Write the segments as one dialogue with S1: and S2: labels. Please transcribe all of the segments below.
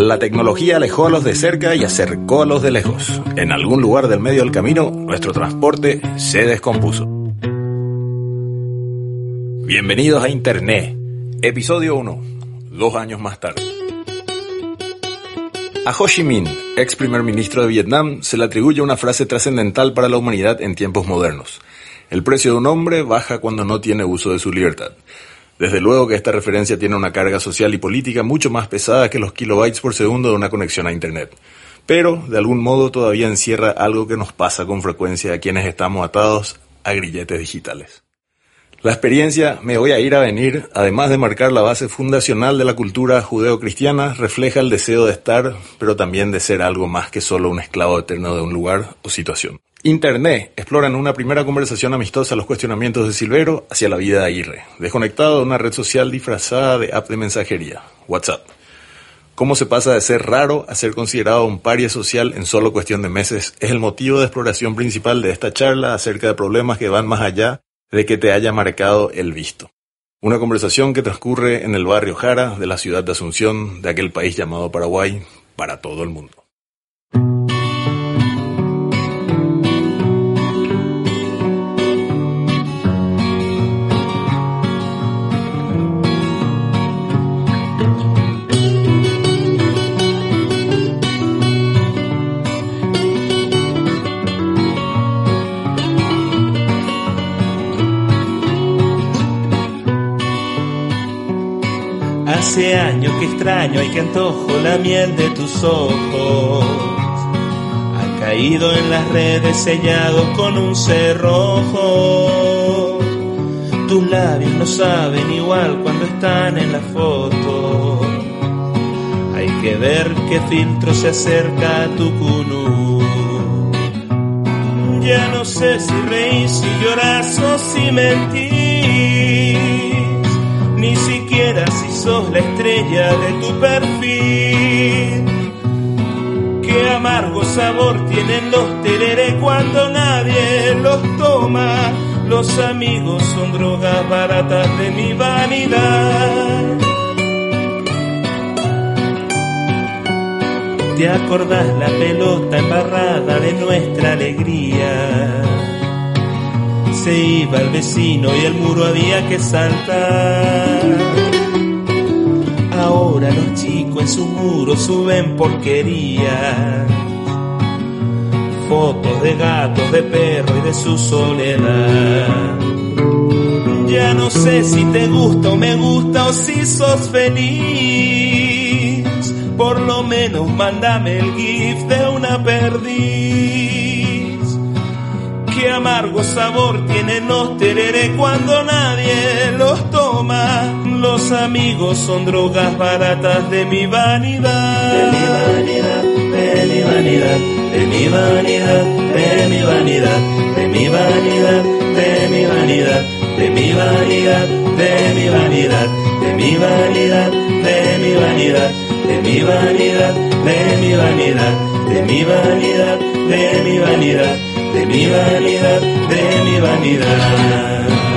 S1: La tecnología alejó a los de cerca y acercó a los de lejos. En algún lugar del medio del camino, nuestro transporte se descompuso. Bienvenidos a Internet, episodio 1, dos años más tarde. A Ho Chi Minh, ex primer ministro de Vietnam, se le atribuye una frase trascendental para la humanidad en tiempos modernos. El precio de un hombre baja cuando no tiene uso de su libertad. Desde luego que esta referencia tiene una carga social y política mucho más pesada que los kilobytes por segundo de una conexión a Internet. Pero, de algún modo, todavía encierra algo que nos pasa con frecuencia a quienes estamos atados a grilletes digitales. La experiencia Me voy a ir a venir, además de marcar la base fundacional de la cultura judeocristiana, refleja el deseo de estar, pero también de ser algo más que solo un esclavo eterno de un lugar o situación. Internet explora en una primera conversación amistosa los cuestionamientos de Silvero hacia la vida de Aguirre, desconectado de una red social disfrazada de app de mensajería, WhatsApp. Cómo se pasa de ser raro a ser considerado un paria social en solo cuestión de meses es el motivo de exploración principal de esta charla acerca de problemas que van más allá de que te haya marcado el visto. Una conversación que transcurre en el barrio Jara de la ciudad de Asunción, de aquel país llamado Paraguay, para todo el mundo.
S2: Extraño y que antojo la miel de tus ojos. Ha caído en las redes sellados con un cerrojo. Tus labios no saben igual cuando están en la foto. Hay que ver qué filtro se acerca a tu cunú. Ya no sé si reír, si lloras o si mentir ni siquiera si sos la estrella de tu perfil. Qué amargo sabor tienen los tereré cuando nadie los toma. Los amigos son drogas baratas de mi vanidad. ¿Te acordás la pelota embarrada de nuestra alegría? se iba el vecino y el muro había que saltar. Ahora los chicos en su muro suben porquería. Fotos de gatos, de perro y de su soledad. Ya no sé si te gusta o me gusta o si sos feliz. Por lo menos mándame el gif de una perdiz qué amargo sabor tienen los tereré cuando nadie los toma. Los amigos son drogas baratas de mi vanidad. De mi vanidad, de mi vanidad, de mi vanidad, de mi vanidad, de mi vanidad, de mi vanidad, de mi vanidad, de mi vanidad, de mi vanidad, de mi vanidad, de mi vanidad, de mi vanidad, de mi vanidad, de mi vanidad de mi vanidad, de mi vanidad.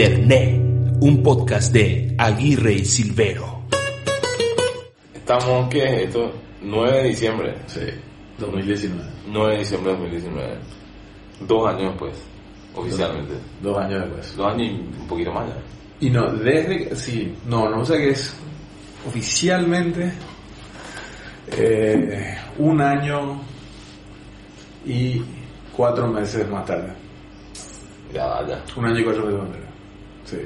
S2: Internet, un podcast de Aguirre y Silvero.
S3: Estamos, ¿qué? Esto, 9 de diciembre.
S4: Sí, 2019.
S3: 9 de diciembre de 2019. Dos años después, oficialmente.
S4: Dos, años después.
S3: Dos años y un poquito más ya.
S4: Y no, desde, sí, no, no sé qué es oficialmente eh, un año y cuatro meses más tarde.
S3: Ya, vaya.
S4: Un año y cuatro meses más tarde. Sí.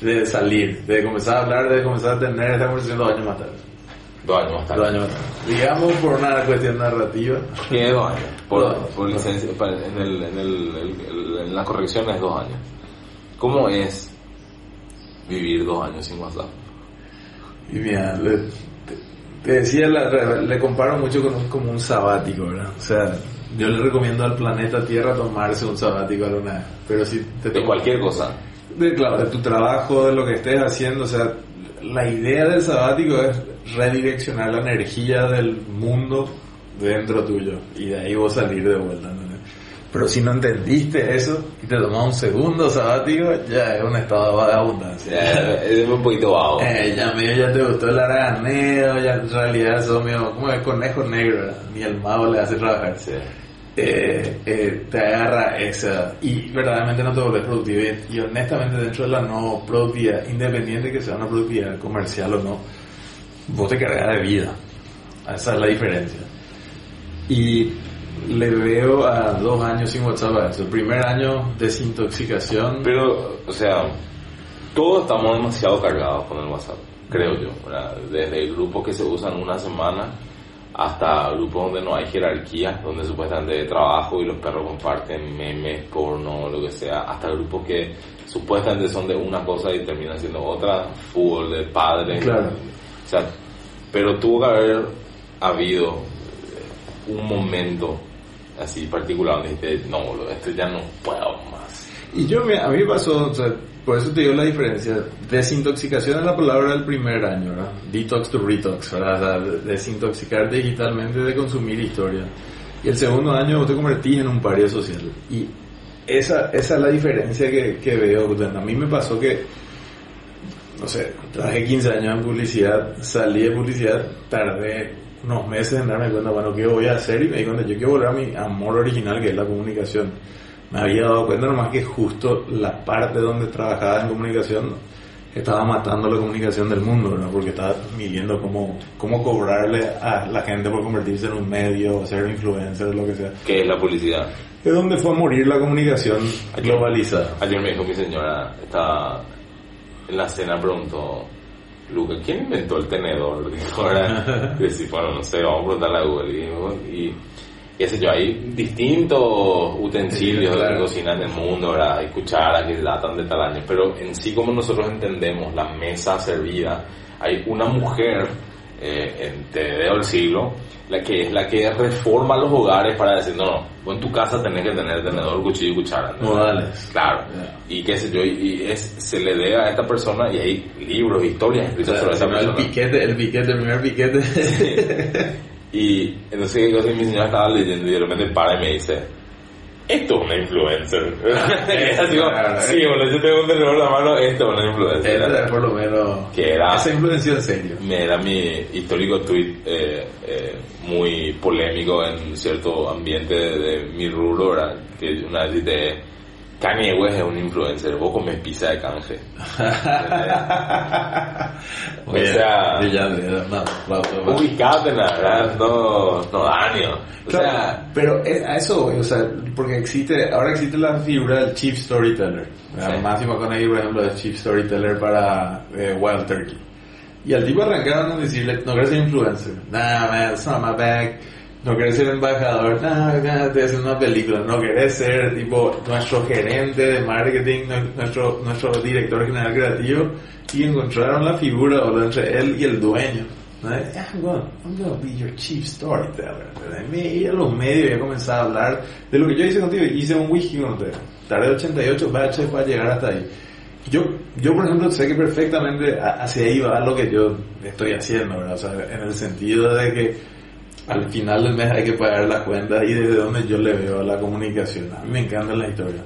S4: De salir, de comenzar a hablar, de comenzar a tener esta conversación dos años más tarde.
S3: Dos años más tarde.
S4: Dos años más tarde. Digamos por una cuestión narrativa.
S3: ¿Qué dos años? Por,
S4: Dos años.
S3: por licencia, en, el, en, el, el- en la corrección es dos años. ¿Cómo es vivir dos años sin WhatsApp?
S4: Y mira, le, te, te decía, la- le comparo mucho con un, como un sabático, ¿verdad? O sea, yo le recomiendo al planeta Tierra tomarse un sabático alguna vez. Pero si te
S3: De cualquier cosa.
S4: De, claro, de tu trabajo, de lo que estés haciendo, o sea, la idea del sabático es redireccionar la energía del mundo dentro tuyo y de ahí vos salir de vuelta. ¿entendés? Pero si no entendiste eso y te tomas un segundo sabático, ya es un estado de vagabundancia.
S3: Ya, es un poquito vago.
S4: Eh, ya medio ya te gustó el araganeo, ya en realidad sos medio como el conejo negro, ni el mago le hace trabajar. Eh, eh, te agarra esa y verdaderamente no te vuelves productivo y, y honestamente dentro de la no productividad, independiente que sea una productividad comercial o no, vos te cargas de vida. Esa es la diferencia. Y le veo a dos años sin WhatsApp a eso. El primer año, desintoxicación.
S3: Pero, o sea, todos estamos demasiado cargados con el WhatsApp, creo yo. ¿verdad? Desde grupos que se usan una semana hasta grupos donde no hay jerarquía, donde supuestamente trabajo y los perros comparten memes, porno, lo que sea, hasta grupos que supuestamente son de una cosa y terminan siendo otra, fútbol de padres.
S4: Claro.
S3: O sea, pero tuvo que haber habido un momento así particular donde dijiste, no, boludo, esto ya no puedo más.
S4: Y yo, a mí pasó, o sea, por eso te digo la diferencia. Desintoxicación es la palabra del primer año, ¿verdad? Detox to retox, ¿verdad? O sea, desintoxicar digitalmente de consumir historia. Y el segundo año vos te convertís en un pario social. Y esa, esa es la diferencia que, que veo. A mí me pasó que, no sé, trabajé 15 años en publicidad, salí de publicidad, tardé unos meses en darme cuenta, bueno, ¿qué voy a hacer? Y me di cuenta, yo quiero volver a mi amor original, que es la comunicación. Me había dado cuenta nomás que justo la parte donde trabajaba en comunicación estaba matando la comunicación del mundo, ¿no? Porque estaba midiendo cómo, cómo cobrarle a la gente por convertirse en un medio, ser influencer, lo que sea.
S3: ¿Qué es la publicidad?
S4: Es donde fue a morir la comunicación globalizada.
S3: Ayer me dijo mi señora, estaba en la cena, preguntó, Luca, ¿quién inventó el tenedor? Dijo, decía, bueno, no sé, vamos a preguntarle a Google. Y, y qué sé yo, hay distintos utensilios
S4: Sí, claro.
S3: de cocina en el mundo, ¿verdad? Hay cucharas que datan de tal año, pero en sí como nosotros entendemos la mesa servida, hay una mujer eh, en te dedo del siglo, la que es la que reforma los hogares para decir, no, no, vos en tu casa tenés que tener tenedor, cuchillo y cuchara. ¿no?
S4: Modales.
S3: Claro. Y qué sé yo, y, es, se le debe a esta persona y hay libros, historias escritas sobre esa
S4: el
S3: persona.
S4: piquete, el piquete, el primer piquete.
S3: Y entonces ¿qué cosa? mi señora estaba leyendo y de repente para y me dice, esto es una influencer. es así como, sí, bueno, yo tengo un tenedor en la mano, esto es una influencer.
S4: Es por lo menos.
S3: Que era-
S4: Esa influenció en serio.
S3: Me da mi histórico tweet eh, eh, muy polémico en cierto ambiente de, de mi rubro, ¿verdad? Que una vez dice, Kanye West es un influencer, vos comes pizza de canje. O sea-
S4: brillante, no, aplauso.
S3: Ubicate, la verdad, no, no daño. O
S4: Claro,
S3: sea,
S4: pero es- a eso voy, o sea, porque existe, ahora existe la figura del Chief Storyteller.
S3: Sí.
S4: Matthew McConaughey, por ejemplo, es Chief Storyteller para eh, Wild Turkey. Y al tipo arrancaron a decirle, no querés ser influencer, nah, man, it's not my bag. No querés ser embajador, te hacer una película. No querés ser, tipo, nuestro gerente de marketing, nu- nuestro, nuestro director general creativo. Y encontraron la figura, o entre él y el dueño. ¿no? Ah, well, I'm gonna be your chief storyteller. ¿verdad? Me iba a los medios y ya comenzaba a hablar de lo que yo hice contigo. Hice un whisky con usted. Tardé 88 batches para llegar hasta ahí. Yo, yo por ejemplo, sé que perfectamente a- hacia ahí va lo que yo estoy haciendo, ¿verdad? O sea, en el sentido de que al final del mes hay que pagar las cuentas y desde donde yo le veo la comunicación. A mí me encanta la historia.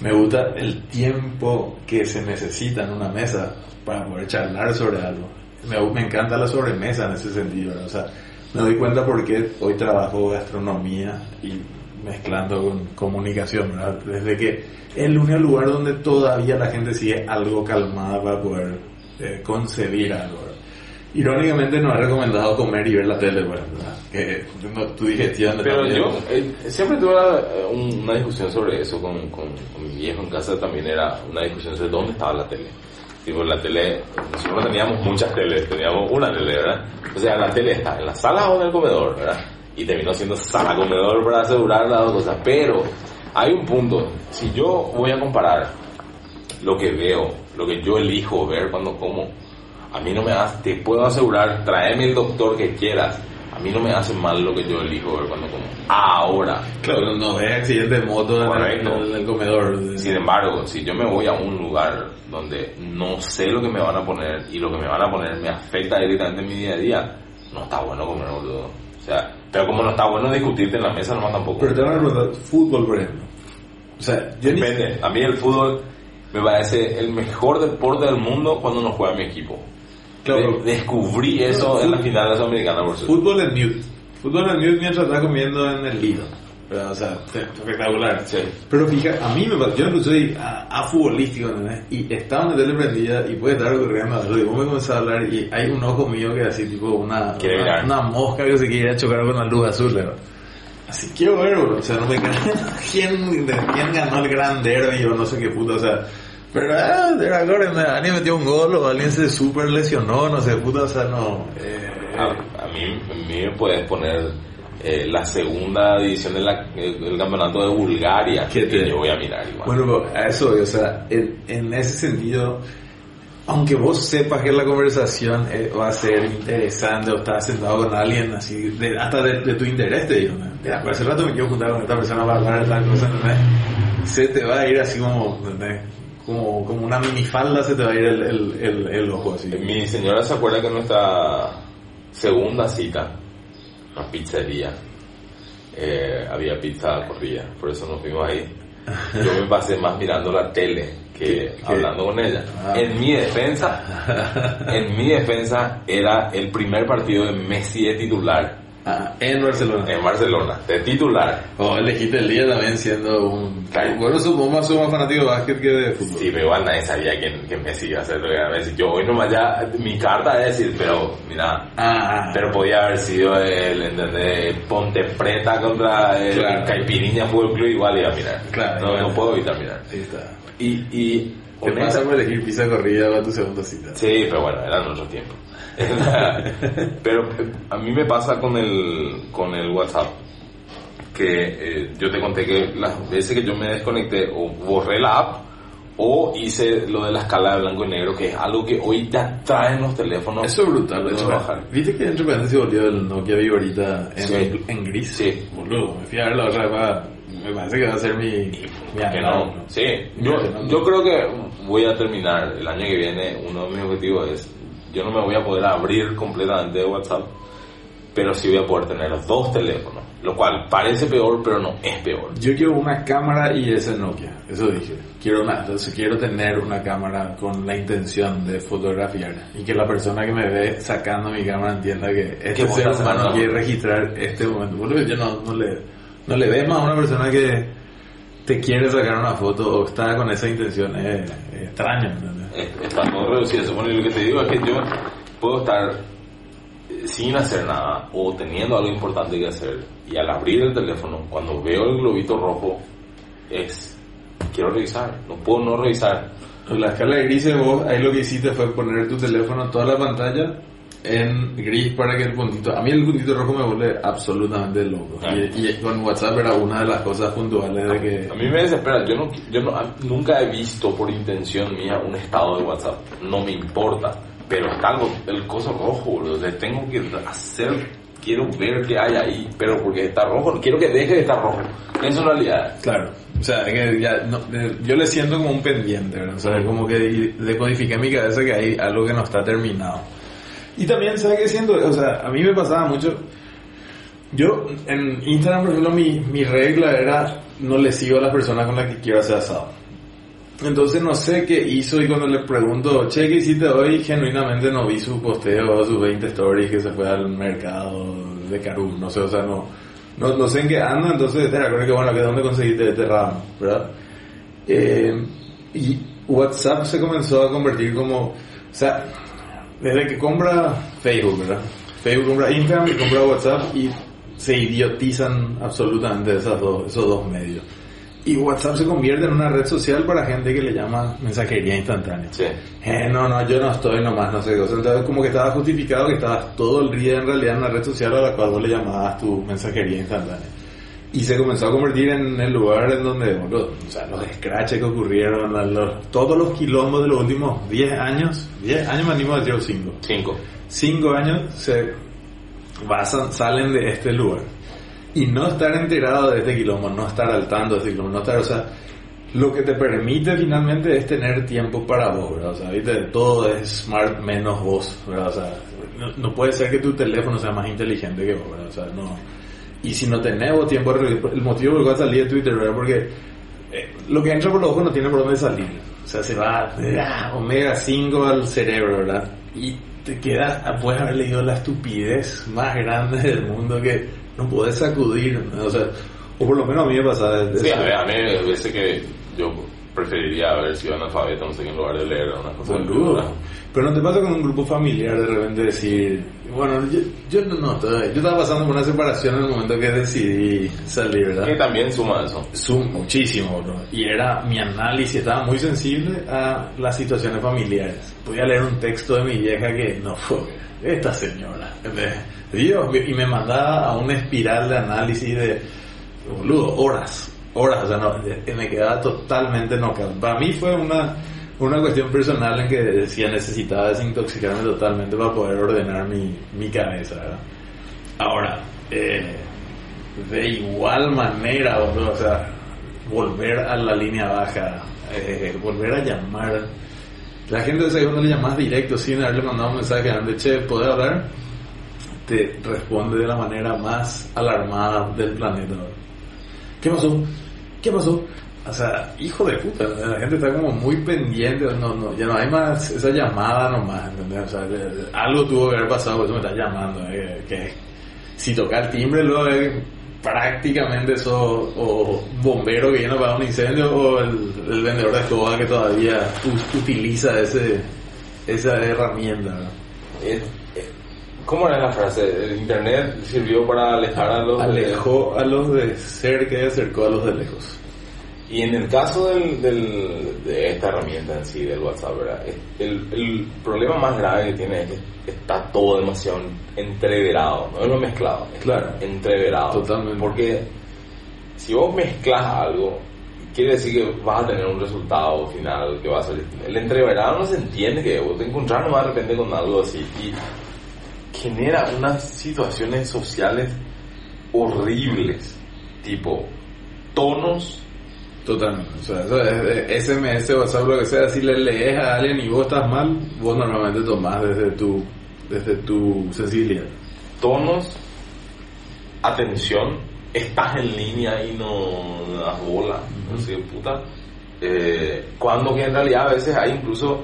S4: Me gusta el tiempo que se necesita en una mesa para poder charlar sobre algo. Me, me encanta la sobremesa en ese sentido. O sea, me doy cuenta porque hoy trabajo gastronomía y mezclando con comunicación. Desde que es el único lugar donde todavía la gente sigue algo calmada para poder eh, concebir algo, ¿verdad? Irónicamente no he recomendado comer y ver la tele, bueno, ¿verdad? Que no, tu digestión...
S3: Pero
S4: también-
S3: yo eh, siempre tuve eh, un- una discusión sobre eso con, con, con mi viejo en casa también era una discusión sobre dónde estaba la tele. Tipo, la tele, nosotros no teníamos muchas teles, teníamos una tele, ¿verdad? O sea, la tele está en la sala o en el comedor, ¿verdad? Y terminó siendo sala comedor para asegurar las dos cosas. Pero hay un punto, si yo voy a comparar lo que veo, lo que yo elijo ver cuando como, a mí no me hace, te puedo asegurar, tráeme el doctor que quieras, a mí no me hace mal lo que yo elijo ver cuando como. Ahora,
S4: Claro, no ve accidentes de moto en el,
S3: Correcto.
S4: en el comedor.
S3: sin embargo, si yo me voy a un lugar donde no sé lo que me van a poner y lo que me van a poner me afecta directamente en mi día a día, no está bueno comer, boludo. O sea, pero como no está bueno discutirte en la mesa, nomás tampoco.
S4: Pero te van a preguntar, fútbol, por ejemplo. O sea, yo ni...
S3: Depende. A mí el fútbol me parece el mejor deporte del mundo cuando no juega mi equipo.
S4: Claro.
S3: De- descubrí eso en la final de la Sudamericana, por cierto.
S4: Fútbol en mute. Fútbol en mute mientras estás comiendo en el Lido. ¿verdad? O sea, espectacular.
S3: Sí.
S4: Pero fíjate, a mí me pasa, yo no soy a, a futbolístico, ¿entendés? Y estaba en la tele prendida y puede estar ocurriendo algo. Y vos me comenzás a hablar y hay un ojo mío que así, tipo, una, una, una mosca que se quiere chocar con la luz azul, ¿verdad? Así quiero ver, bro. O sea, no me quién, quién ganó el gran derby o no sé qué puta, o sea. Pero, ah, de ahora alguien metió un gol o alguien se super lesionó, no sé, puta, o sea, no. Eh,
S3: A, a mí, a mí me puedes poner eh, la segunda división del campeonato de Bulgaria,
S4: ¿Qué
S3: que
S4: te-
S3: yo voy a mirar igual.
S4: Bueno, a eso, o sea, en, en ese sentido, aunque vos sepas que la conversación eh, va a ser interesante o estás sentado con alguien así, de- hasta de, de tu interés, te digo, ¿no? Mira, pues hace rato me quiero juntar con esta persona para hablar de tal cosa, ¿entendés? Se te va a ir así como, ¿entendés? Como, como una minifalda se te va a ir el, el, el, el ojo así.
S3: Mi señora se acuerda que nuestra segunda cita, una pizzería, eh, había pizza corrida, por eso nos fuimos ahí. Yo me pasé más mirando la tele que
S4: ¿Qué?
S3: hablando con ella.
S4: Ah.
S3: En mi defensa, en mi defensa era el primer partido de Messi de titular
S4: Ah, en Barcelona.
S3: en Barcelona, de titular.
S4: O elegiste el día también siendo un...
S3: Claro.
S4: Bueno, supongo más, más fanático de básquet que de fútbol.
S3: Sí, pero igual nadie sabía que, que Messi iba a ser lo que era Messi. Yo hoy nomás ya, mi carta es decir, pero mira,
S4: Ah,
S3: Pero podía haber sido el, ¿entendés? Ponte Preta contra el
S4: Claro.
S3: Caipiriña Fútbol Club, igual iba a mirar.
S4: Claro,
S3: no, no puedo evitar mirar.
S4: ahí está.
S3: Y, y
S4: ¿Qué pasa
S3: honesta-
S4: por elegir pizza corrida para tu segunda cita?
S3: Sí, pero bueno, eran otros tiempos. pero eh, a mí me pasa con el, con el WhatsApp que eh, yo te conté que las veces que yo me desconecté o borré la app o hice lo de la escala de blanco y negro, que es algo que hoy ya traen los teléfonos.
S4: Eso es brutal,
S3: de
S4: de hecho.
S3: bajar.
S4: ¿Viste que entre paréntesis volvió el Nokia Viborita en,
S3: Sí.
S4: en gris?
S3: Sí.
S4: Boludo, me fui a ver la otra vez para- Me parece que va a ser mi... mi
S3: Que no, sí. Yo, yo creo que voy a terminar el año que viene. Uno de mis objetivos es, yo no me voy a poder abrir completamente de WhatsApp, pero sí voy a poder tener dos teléfonos, lo cual parece peor, pero no es peor.
S4: Yo quiero una cámara y ese Nokia, eso dije. Quiero una, entonces quiero tener una cámara con la intención de fotografiar y que la persona que me ve sacando mi cámara entienda que este ser humano quiere registrar este momento. Boludo, yo no, no le, no le ves más a una persona que te quiere sacar una foto o está con esa intención, es, es extraño.
S3: Es- Está todo reducido. Supone lo que te digo es que yo puedo estar sin hacer nada o teniendo algo importante que hacer y al abrir el teléfono, cuando veo el globito rojo, es quiero revisar, no puedo no revisar.
S4: En la escala de grises vos ahí lo que hiciste fue poner tu teléfono en toda la pantalla en gris para que el puntito... A mí el puntito rojo me vuelve absolutamente loco.
S3: Ah.
S4: Y, y con WhatsApp era una de las cosas puntuales de que...
S3: A mí me desespera, yo, no, yo no- nunca he visto por intención mía un estado de WhatsApp, no me importa, pero está algo, el coso rojo, boludo, sea, tengo que hacer, quiero ver qué hay ahí, pero porque está rojo, quiero que deje de estar rojo, eso en realidad.
S4: Claro. O sea, que ya no- eh, yo le siento como un pendiente, ¿verdad? O sea, como que decodifiqué en mi cabeza que hay algo que no está terminado. Y también, ¿sabes qué siento? O sea, a mí me pasaba mucho... Yo, en Instagram, por ejemplo, mi, mi regla era no le sigo a las personas con las que quiero hacer asado. Entonces no sé qué hizo y cuando le pregunto, che, ¿qué hiciste hoy? Genuinamente no vi su posteo, sus 20 stories que se fue al mercado de Carú, no sé, o sea, no, no, no sé en qué anda, entonces te recuerdo que bueno, que dónde conseguiste este ramo, ¿verdad? Eh, y WhatsApp se comenzó a convertir como, o sea, desde que compra Facebook, ¿verdad? Facebook compra Instagram y compra WhatsApp y se idiotizan absolutamente esas dos, esos dos medios. Y WhatsApp se convierte en una red social para gente que le llama mensajería instantánea.
S3: Sí.
S4: Eh, no, no, yo no estoy nomás, no sé qué cosa. Entonces, como que estaba justificado que estabas todo el día en realidad en una red social a la cual vos le llamabas tu mensajería instantánea. Y se comenzó a convertir en el lugar en donde, boludo, o sea, los scratches que ocurrieron, los- todos los quilombos de los últimos 10 años, 10 años me animo a decir 5.
S3: Cinco.
S4: 5 años se basan, salen de este lugar. Y no estar enterado de este quilombo, no estar al tanto de este quilombo, no estar, o sea, lo que te permite finalmente es tener tiempo para vos, ¿verdad? O sea, ¿viste? todo es smart menos vos, ¿verdad? O sea, no, no puede ser que tu teléfono sea más inteligente que vos, ¿verdad? O sea, no. Y si no tenés vos tiempo, el motivo por el cual salí de Twitter, ¿verdad? Porque eh, lo que entra por los ojos no tiene por dónde salir. O sea, se va ah, omega 5 al cerebro, ¿verdad? Y te quedas, ah, puedes haber leído la estupidez más grande del mundo que no puedes sacudir. ¿no? O sea, o por lo menos a mí me pasa. de- de
S3: Sí, a ver, a mí me parece que yo preferiría haber sido analfabeto, no sé qué, en lugar de leer una cosa.
S4: Boludo. Pero no te pasa con un grupo familiar de repente decir, bueno, yo, yo no, no, todavía- yo estaba pasando por una separación en el momento que decidí salir,
S3: Que
S4: ¿verdad?
S3: también suma eso.
S4: Zoom muchísimo, bro. Y era mi análisis, estaba muy sensible a las situaciones familiares. Podía leer un texto de mi vieja que no fue esta señora. Dios, y me mandaba a una espiral de análisis de, boludo, horas, horas, o sea, no, me quedaba totalmente knockout. Para mí fue una, una cuestión personal en que decía necesitaba desintoxicarme totalmente para poder ordenar mi, mi cabeza. Ahora, eh, de igual manera, o sea, volver a la línea baja, eh, volver a llamar. La gente de segundo le llamas directo sin haberle mandado un mensaje de che, ¿puedo hablar? Te responde de la manera más alarmada del planeta. ¿Qué pasó? ¿Qué pasó? O sea, hijo de puta, la gente está como muy pendiente, no, no, ya no hay más esa llamada nomás, ¿entendés? O sea, algo tuvo que haber pasado, por eso me está llamando, eh, que si toca el timbre luego es prácticamente eso, o bombero que viene para un incendio, o el, el vendedor de escoba que todavía utiliza ese, esa herramienta, ¿no?
S3: ¿Cómo era la frase? El internet sirvió para alejar a los...
S4: Alejó a los de cerca y acercó a los de lejos.
S3: Y en el caso del, del- de esta herramienta en sí, del WhatsApp, ¿verdad? El, el problema más grave que tiene es que está todo demasiado entreverado, no es lo mezclado, es
S4: Claro.
S3: entreverado.
S4: Totalmente.
S3: Porque si vos mezclas algo, quiere decir que vas a tener un resultado final que va a ser... El entreverado no se entiende que vos te encontrás nomás de repente con algo así y genera unas situaciones sociales horribles, tipo tonos
S4: Totalmente. O sea, eso es de SMS, WhatsApp, lo que sea, si le lees a alguien y vos estás mal, vos normalmente tomás desde tu, desde tu sensibilidad.
S3: tonos, atención, estás en línea y no das bola, no sé, puta. Eh, cuando que en realidad a veces hay incluso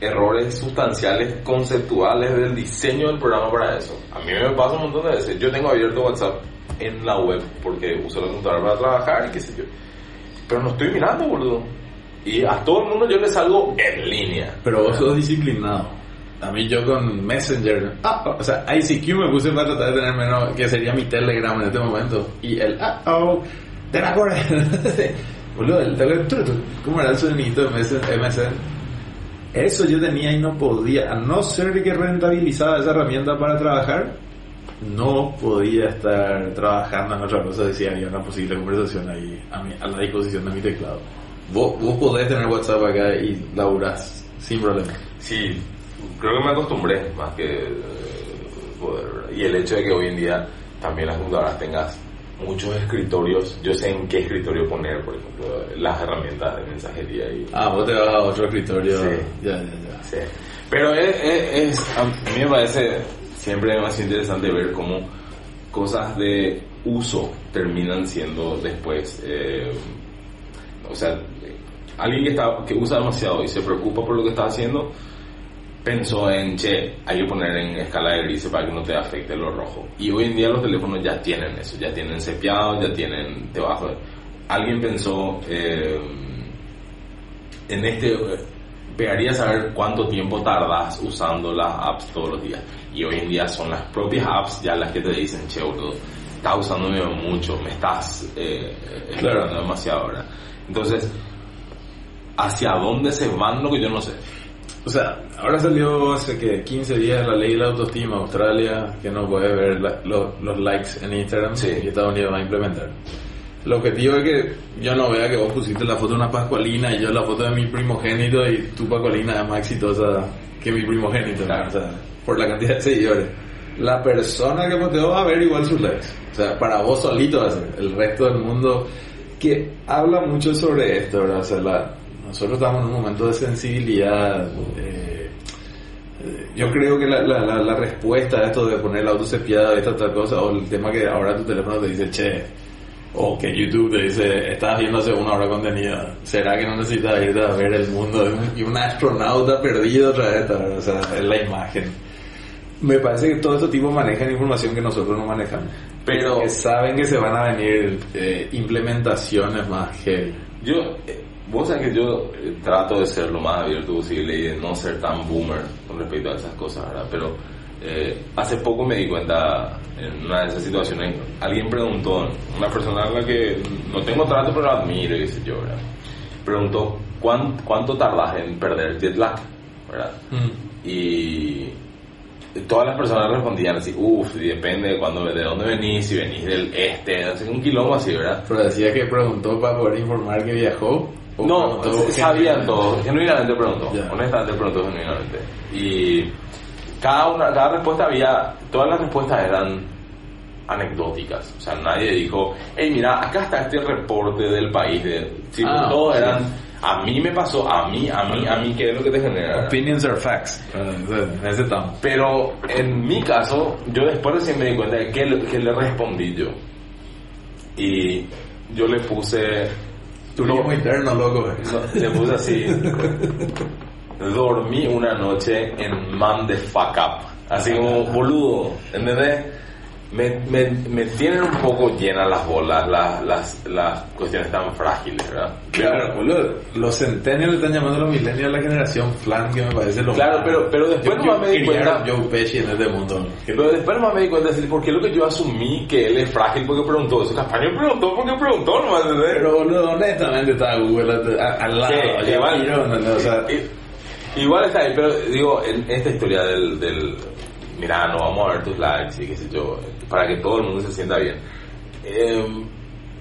S3: errores sustanciales conceptuales del diseño del programa para eso. A mí me pasa un montón de veces. Yo tengo abierto WhatsApp en la web porque uso la computadora para trabajar y qué sé yo. Pero no estoy mirando, boludo. Y a todo el mundo yo le salgo en línea.
S4: Pero vos sos disciplinado. A mí yo con Messenger, ah, o sea, ICQ me puse para tratar de tener menos, que sería mi Telegram en este momento. Y el, ah, oh, te la. Boludo, el Telegram, ¿cómo era el sonidito de? MSN? Eso yo tenía y no podía, a no ser que rentabilizaba esa herramienta para trabajar, no podía estar trabajando en otra cosa si había una posible conversación ahí a, mi- a la disposición de mi teclado. Vos, vos podés tener WhatsApp acá y laburás sin problema.
S3: Sí, creo que me acostumbré más que eh, poder. Y el hecho de que hoy en día también las computadoras tengas muchos escritorios, yo sé en qué escritorio poner, por ejemplo, las herramientas de mensajería y...
S4: Ah, vos te vas a otro escritorio.
S3: Sí.
S4: Ya, ya, ya.
S3: Sí. Pero es, es- es- a mí me parece siempre más interesante ver cómo cosas de uso terminan siendo después, eh, o sea, alguien que, está, que usa demasiado y se preocupa por lo que está haciendo, pensó en, che, hay que poner en escala de grises para que no te afecte lo rojo. Y hoy en día los teléfonos ya tienen eso, ya tienen cepiado, ya tienen debajo. de- Alguien pensó eh, en este, pegaría saber cuánto tiempo tardas usando las apps todos los días. Y hoy en día son las propias apps ya las que te dicen, che, boludo, estás usándome mucho, me estás eh, explorando demasiado ahora. Entonces, ¿hacia dónde se van lo que yo no sé?
S4: O sea, ahora salió hace que 15 días la ley de la autoestima Australia, que no puede ver la- lo- los likes en Instagram
S3: Sí.
S4: y Estados Unidos va a implementar. El objetivo es que yo no vea que vos pusiste la foto de una pascualina y yo la foto de mi primogénito y tu pascualina es más exitosa que mi primogénito, o sea, por la cantidad de seguidores. La persona que posteó va a ver igual sus likes. O sea, para vos solito va a ser. El resto del mundo que habla mucho sobre esto, ¿verdad? O sea, la- nosotros estamos en un momento de sensibilidad. eh, eh, yo creo que la, la, la, la respuesta a esto de poner el auto cepiado y esta otra cosa, o el tema que ahora tu teléfono te dice, che, O que YouTube te dice, estás viendo hace una hora contenido. ¿Será que no necesitas irte a ver el mundo? Y un astronauta perdido otra vez, o sea, es la imagen. Me parece que todo este tipo manejan información que nosotros no manejamos.
S3: Pero-
S4: que saben que se van a venir eh, implementaciones más heavy.
S3: Yo, eh, vos sabés que yo eh, trato de ser lo más abierto posible y de no ser tan boomer con respecto a esas cosas, ¿verdad? Pero eh, hace poco me di cuenta en una de esas situaciones, alguien preguntó, una persona a la que no tengo trato pero la admiro y sé yo, ¿verdad? Preguntó, "¿Cuán- ¿cuánto tardas en perder jet lag? ¿verdad? Y todas las personas respondían así, uff, depende de, cuándo, de dónde venís, si venís del este, así, un quilombo así, ¿verdad?
S4: Pero decía que preguntó para poder informar que viajó. ¿O
S3: No, sabían
S4: gente?
S3: todo, genuinamente preguntó,
S4: Ya.
S3: honestamente preguntó genuinamente. Y cada una, cada respuesta había, todas las respuestas eran anecdóticas, o sea, nadie dijo, hey, mira, acá está este reporte del país, de, sí,
S4: Ah,
S3: todos eran, a mí me pasó, a mí, a mí, a mí, ¿qué es lo que te genera?
S4: Opinions are facts. Eh, Ese.
S3: Pero en mi caso, yo después recién me di cuenta de que, le- que le respondí yo. Y yo le puse...
S4: Turismo interno, loco.
S3: No, le puse así. Dormí una noche en man de fuck up. Así como boludo, ¿entendés? Me, me, me tienen un poco llenas las bolas, las, las, las cuestiones tan frágiles, ¿verdad?
S4: Claro, boludo. Los centennials le están llamando a los millennials la generación flan, que me parece lo
S3: Claro, pero- pero después
S4: yo,
S3: nomás
S4: yo
S3: me di cuenta-
S4: Joe Pesci en este mundo.
S3: Pero después nomás me di cuenta de decir, ¿por qué lo que yo asumí que él es frágil porque preguntó eso? Campaña preguntó porque preguntó nomás, ¿entendés?
S4: Pero boludo, honestamente está Google a- a- al lado.
S3: Sí, igual,
S4: tiró, ¿entendés? O sea,
S3: i- igual está ahí, pero digo, en esta historia del, del mira, no vamos a ver tus likes y qué sé yo, para que todo el mundo se sienta bien. Eh,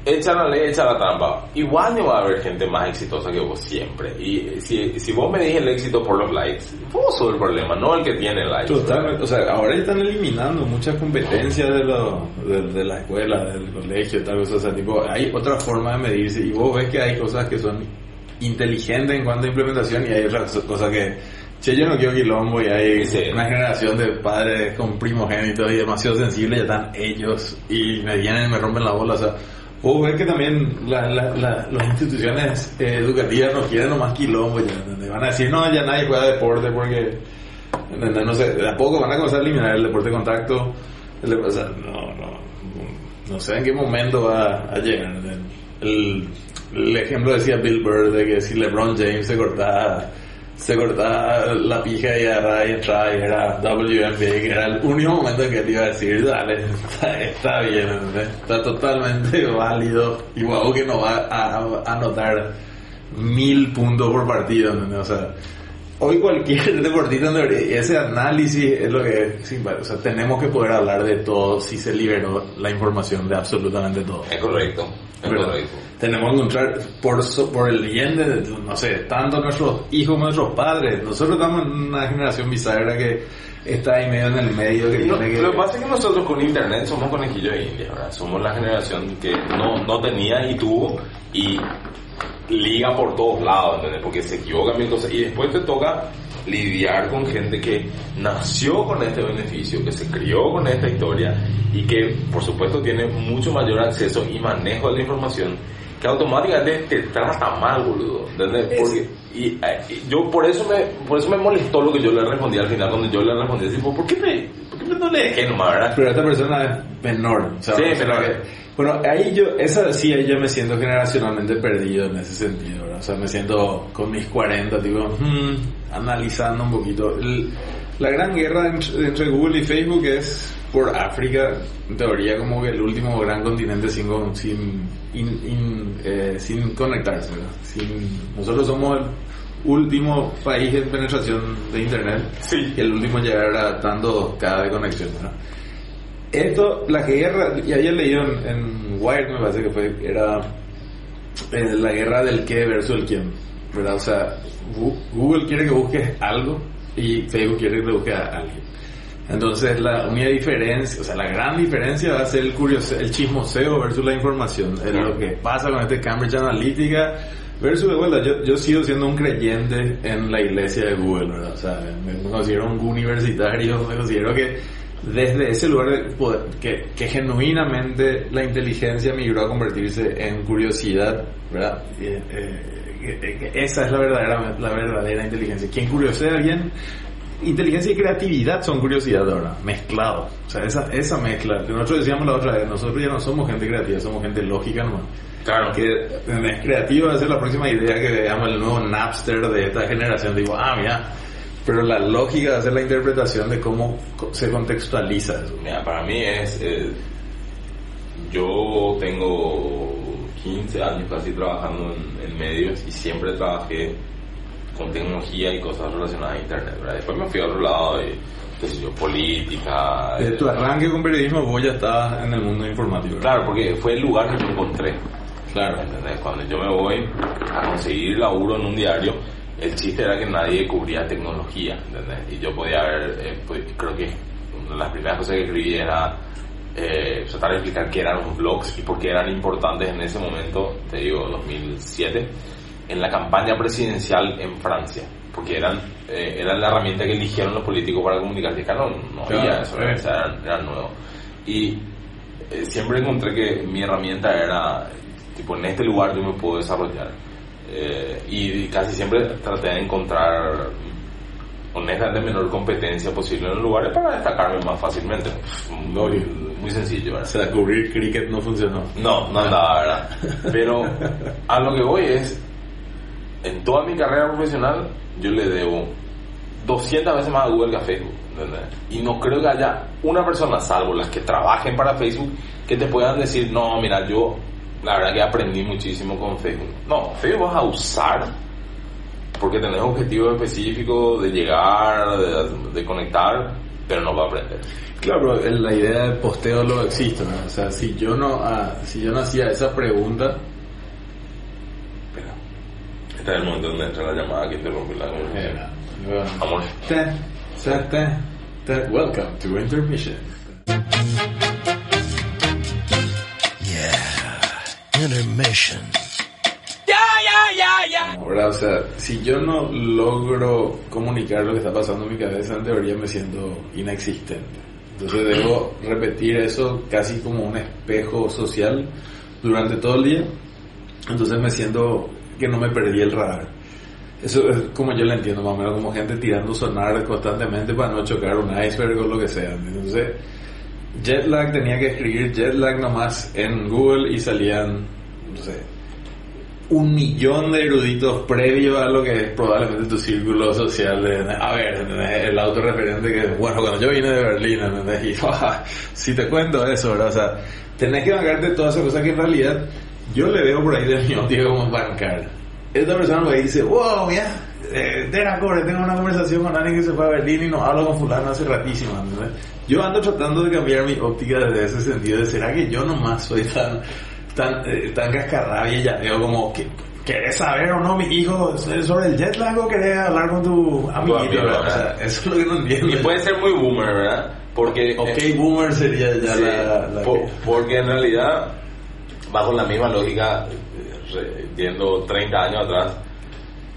S3: echa la ley, echa la trampa. Igual no va a haber gente más exitosa que vos siempre. Y si, si vos me el éxito por los likes, vos sos el problema, no el que tiene likes.
S4: Totalmente, o sea, ahora están eliminando muchas competencias de, lo, de, de la escuela, del colegio, tal cosa, o sea, tipo, hay otra forma de medirse y vos ves que hay cosas que son inteligentes en cuanto a implementación y hay otras cosas que, che, yo no quiero quilombo y hay
S3: Sí.
S4: una generación de padres con primogénitos y demasiado sensibles, ya están ellos y me vienen y me rompen la bola, o sea, vos ves que también la- la- la- las instituciones eh, educativas no quieren nomás quilombo, ya, van a decir, no, ya nadie juega deporte porque. No sé, de a poco van a comenzar a eliminar el deporte de contacto. El o sea, no, no, no sé en qué momento va a llegar. El, el ejemplo decía Bill Burr de que si LeBron James se cortaba, se cortaba la pija y agarraba y entraba y era WNBA, que era el único momento en que te iba a decir, dale, está, está bien, está totalmente válido. Y guau que no va a, a anotar mil puntos por partido, ¿entendés? O sea, hoy cualquier deportista, ese análisis es lo que es, sí, o sea, tenemos que poder hablar de todo si se liberó la información de absolutamente todo.
S3: Es correcto, es correcto.
S4: Tenemos que encontrar por, por el bien de, no sé, tanto nuestros hijos como nuestros padres. Nosotros estamos en una generación bisagra que está ahí medio en el medio, que
S3: No,
S4: tiene que...
S3: Lo que pasa es que nosotros con internet somos conejillos de India, ¿verdad? Somos la generación que no, no tenía y tuvo y liga por todos lados, ¿entendés? Porque se equivocan mil cosas y después te toca lidiar con gente que nació con este beneficio, que se crió con esta historia y que por supuesto tiene mucho mayor acceso y manejo de la información que automáticamente te trata mal, boludo, ¿entendés? Porque, y, eh, y yo por eso me por eso me molestó lo que yo le respondí al final cuando yo le respondí así, ¿por qué me, por qué me no le dejé nomás, verdad?
S4: Pero esta persona es menor. o sea,
S3: Sí, menor.
S4: que- bueno, ahí yo, esa sí, ahí yo me siento generacionalmente perdido en ese sentido, ¿verdad? O sea, me siento con mis 40, digo, hmm, analizando un poquito. El- la gran guerra entre, entre Google y Facebook es por África, en teoría como que el último gran continente sin, sin, in- in- eh, sin conectarse, ¿verdad? Sin, nosotros somos el último país en penetración de Internet
S3: Sí.
S4: y el último en llegar a tanto cada de conexión, ¿verdad? Esto, la guerra, y ayer leí en, en Wired, me parece que fue, era eh, la guerra del qué versus el quién, ¿verdad? O sea, Google quiere que busques algo y Facebook quiere que busques a alguien. Entonces, la única diferencia, o sea, la gran diferencia va a ser el curioso, el chismoseo versus la información. Es lo que pasa con este Cambridge Analytica versus, de vuelta, yo, yo sigo siendo un creyente en la iglesia de Google, ¿verdad? O sea, me, considero un universitario, me considero que desde ese lugar de poder- que, que genuinamente la inteligencia migró a convertirse en curiosidad, ¿verdad? Eh, eh, esa es la verdadera, la verdadera inteligencia. Quien curiosea a alguien, inteligencia y creatividad son curiosidad ahora, mezclados. O sea, esa, esa mezcla, nosotros decíamos la otra vez, nosotros ya no somos gente creativa, somos gente lógica nomás.
S3: Claro.
S4: Que es creativo va a ser la próxima idea que veamos el nuevo Napster de esta generación. Digo, ah, mira. Pero la lógica va a ser la interpretación de cómo se contextualiza eso.
S3: Mira, para mí es... eh, yo tengo 15 años casi trabajando en, en medios y siempre trabajé con tecnología y cosas relacionadas a Internet, ¿verdad? Después me fui a otro lado de, qué sé yo, política...
S4: Desde tu arranque con periodismo vos ya estabas en el mundo informático. ¿verdad?
S3: Claro, porque fue el lugar que yo encontré.
S4: Claro.
S3: ¿entendés? Cuando yo me voy a conseguir laburo en un diario, el chiste era que nadie cubría tecnología, ¿entendés? Y yo podía haber, eh, pues, creo que una de las primeras cosas que escribí era eh, tratar de explicar qué eran los blogs y por qué eran importantes en ese momento, te digo, 2007, en la campaña presidencial en Francia. Porque eran, eh, eran la herramienta que eligieron los políticos para comunicarse. Claro, no
S4: Claro,
S3: había eso,
S4: eh.
S3: o sea, eran, eran nuevos. Y eh, siempre encontré que mi herramienta era, tipo, en este lugar yo me puedo desarrollar. Eh, y casi siempre traté de encontrar honestamente menor competencia posible en los lugares para destacarme más fácilmente. Muy, muy sencillo,
S4: O
S3: ¿verdad?
S4: sea, cubrir cricket no funcionó.
S3: No, no andaba, ¿verdad? Pero a lo que voy es, en toda mi carrera profesional, yo le debo 200 veces más a Google que a Facebook. ¿entendés? Y no creo que haya una persona, salvo las que trabajen para Facebook, que te puedan decir, no, mira, yo la verdad que aprendí muchísimo con Facebook. No, Facebook vas a usar porque tenés objetivos específicos de llegar, de, de conectar, pero no va a aprender.
S4: Claro, la idea del posteo lo existe, ¿no? O sea, si yo no, ah, si yo no hacía esa pregunta.
S3: Este es el momento donde entra la llamada que interrumpe la conversación.
S4: era, bueno,
S3: Amor.
S4: te, te, te, te, welcome to intermission.
S5: Intermission.
S4: Ahora, o sea, si yo no logro comunicar lo que está pasando en mi cabeza, en teoría me siento inexistente. Entonces debo repetir eso casi como un espejo social durante todo el día. Entonces me siento que no me perdí el radar. Eso es como yo lo entiendo, más o menos como gente tirando sonar constantemente para no chocar un iceberg o lo que sea. Entonces, Jetlag tenía que escribir Jetlag nomás en Google y salían, no sé, un millón de eruditos previo a lo que es probablemente tu círculo social de, a ver, el autorreferente que, bueno, cuando yo vine de Berlín, ¿entendés? y ¡ah! si te cuento eso, ¿verdad? O sea, tenés que bancarte todas esas cosas que en realidad yo le veo por ahí de mi óptica como bancar. Esta persona me dice, wow, mira, eh, Tera Core, tengo una conversación con alguien que se fue a Berlín y no hablo con fulano hace ratísimo, ¿entendés? Yo ando tratando de cambiar mi óptica desde ese sentido de, ¿será que yo nomás soy tan tan, eh, tan cascarrabia y ya veo como que ¿Querés saber o no, mi hijo, sobre el jet lag o querés hablar con tu amiguito? O sea, eso es lo que no entiendo.
S3: Y puede ser muy boomer, ¿verdad? Porque...
S4: Ok,
S3: eh,
S4: boomer sería ya
S3: sí,
S4: la... la
S3: po-
S4: que-
S3: porque en realidad, bajo la misma lógica, eh, yendo 30 años atrás,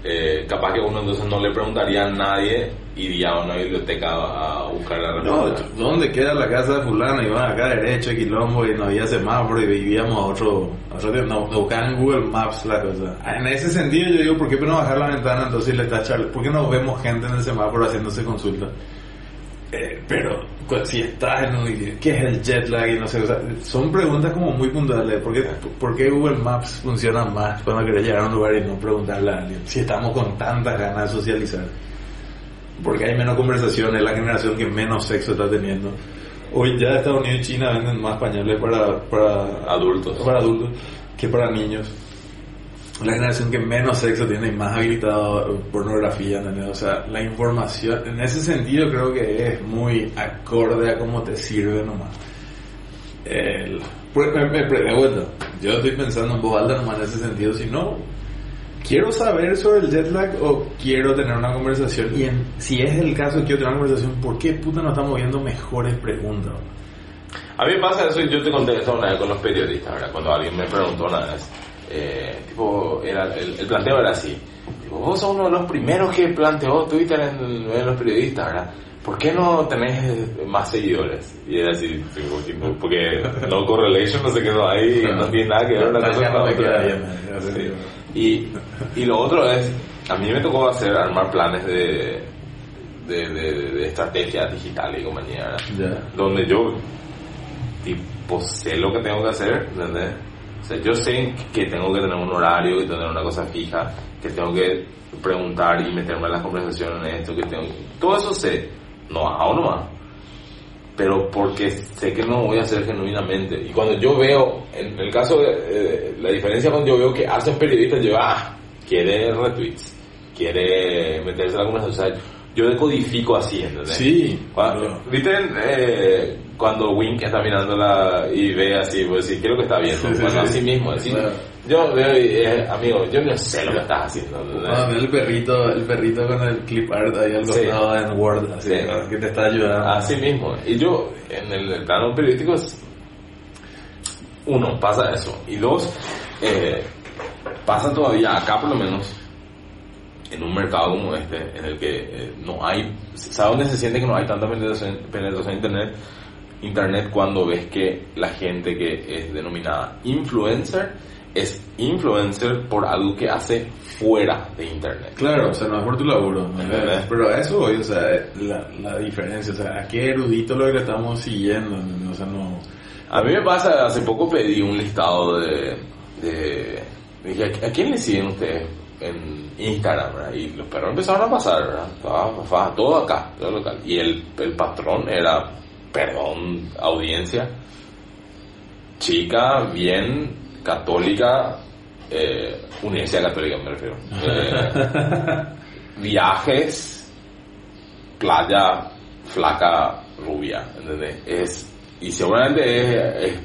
S3: eh, capaz que uno entonces no le preguntaría a nadie, iría a una biblioteca a, buscar la
S4: No,
S3: respuesta.
S4: ¿dónde queda la casa de fulano? Iban acá derecho, quilombo, y no había semáforo y vivíamos a otro... a otro no, no buscaban en Google Maps la cosa. En ese sentido yo digo, ¿por qué no bajar la ventana entonces y le tachar? ¿Por qué no vemos gente en el semáforo haciéndose consulta? Eh, pero cu- si estás en un... ¿Qué es el jet lag? Y no sé, o sea, son preguntas como muy puntuales. ¿Por qué, por qué Google Maps funciona más cuando querés llegar a un lugar y no preguntarle a alguien? Si estamos con tantas ganas de socializar. Porque hay menos conversación, es la generación que menos sexo está teniendo. Hoy ya Estados Unidos y China venden más pañales para, para
S3: Adultos.
S4: para adultos que para niños. La generación que menos sexo tiene y más habilitado pornografía, ¿entendés? O sea, la información, en ese sentido creo que es muy acorde a cómo te sirve nomás. El, pues, de vuelta, yo estoy pensando en voz alta nomás en ese sentido, si no, quiero saber sobre el jet lag o quiero tener una conversación y en- si es el caso quiero tener una conversación, ¿por qué puta no estamos viendo mejores preguntas?
S3: A mí pasa eso, y yo te conté eso una vez con los periodistas, ¿verdad? Cuando alguien me preguntó una vez, eh, tipo, era, el, el planteo era así, Tipo, vos sos uno de los primeros que planteó Twitter en, en los periodistas, ¿verdad? ¿Por qué no tenés más seguidores? Y era así, tipo, porque no correlation, no sé qué no hay, no tiene nada que ver una cosa con la otra. Sí. Y, y lo otro es, a mí me tocó hacer, armar planes de, de, de, de estrategia digital y compañía, ¿verdad?
S4: Ya.
S3: donde yo tipo sé lo que tengo que hacer, ¿entendés? Sea, yo sé que tengo que tener un horario y tener una cosa fija, que tengo que preguntar y meterme en las conversaciones en esto, que tengo... Todo eso sé, no hago nomás. Pero porque sé que no voy a hacer genuinamente. Y cuando yo veo, en el caso de, eh, la diferencia cuando yo veo que hacen periodistas, yo, ah, quiere retweets, quiere meterse en la conversación. O yo decodifico así, ¿entendés?
S4: Sí,
S3: Cuando,
S4: claro.
S3: ¿Viste eh, cuando Wink está mirándola y ve así, pues decir, ¿qué es lo que está viendo?
S4: Sí,
S3: bueno,
S4: sí.
S3: así mismo,
S4: Claro.
S3: yo veo y, eh, amigo, yo no sé lo que estás haciendo.
S4: Ah, el perrito, el perrito con el clip art ahí al costado en Word, así, que te está ayudando.
S3: Así mismo. Y yo, en el, plano periodístico, es, uno, pasa eso. Y dos, eh, pasa todavía acá por lo menos, en un mercado como este, en el que eh, no hay, ¿sabes dónde se siente que no hay tanta penetración, penetración en Internet? Internet cuando ves que la gente que es denominada influencer es influencer por algo que hace fuera de Internet.
S4: Claro, o sea, no es por tu laburo, ¿no?
S3: ¿Entendés?
S4: pero a eso voy, o sea, la, la diferencia, o sea, a qué erudito lo que le estamos siguiendo, o sea, no...
S3: A mí me pasa, hace poco pedí un listado de... de dije, ¿a a quién le siguen ustedes en Instagram? verdad? Y los perros empezaron a pasar, ¿verdad? Todo acá, todo local. Y el, el patrón era, perdón, audiencia, chica, bien, católica, eh, Universidad Católica me refiero. Eh, viajes, playa, flaca, rubia, ¿entendés? Es, y seguramente es, es-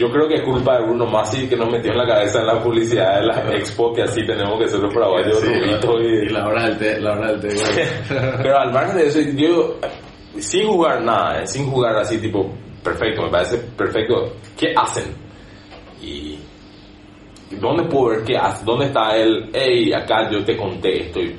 S3: yo creo que es culpa de Bruno Masi que nos metió en la cabeza en la publicidad de la expo que así tenemos que ser los paraguayos
S4: Sí,
S3: rubitos
S4: y
S3: y,
S4: la hora del té, la hora del té, güey.
S3: pero al margen de eso, yo, sin jugar nada, eh, sin jugar así, tipo, perfecto, me parece perfecto. ¿Qué hacen? Y. ¿Dónde puedo ver qué hacen? ¿Dónde está el, hey, acá yo te conté esto? Y-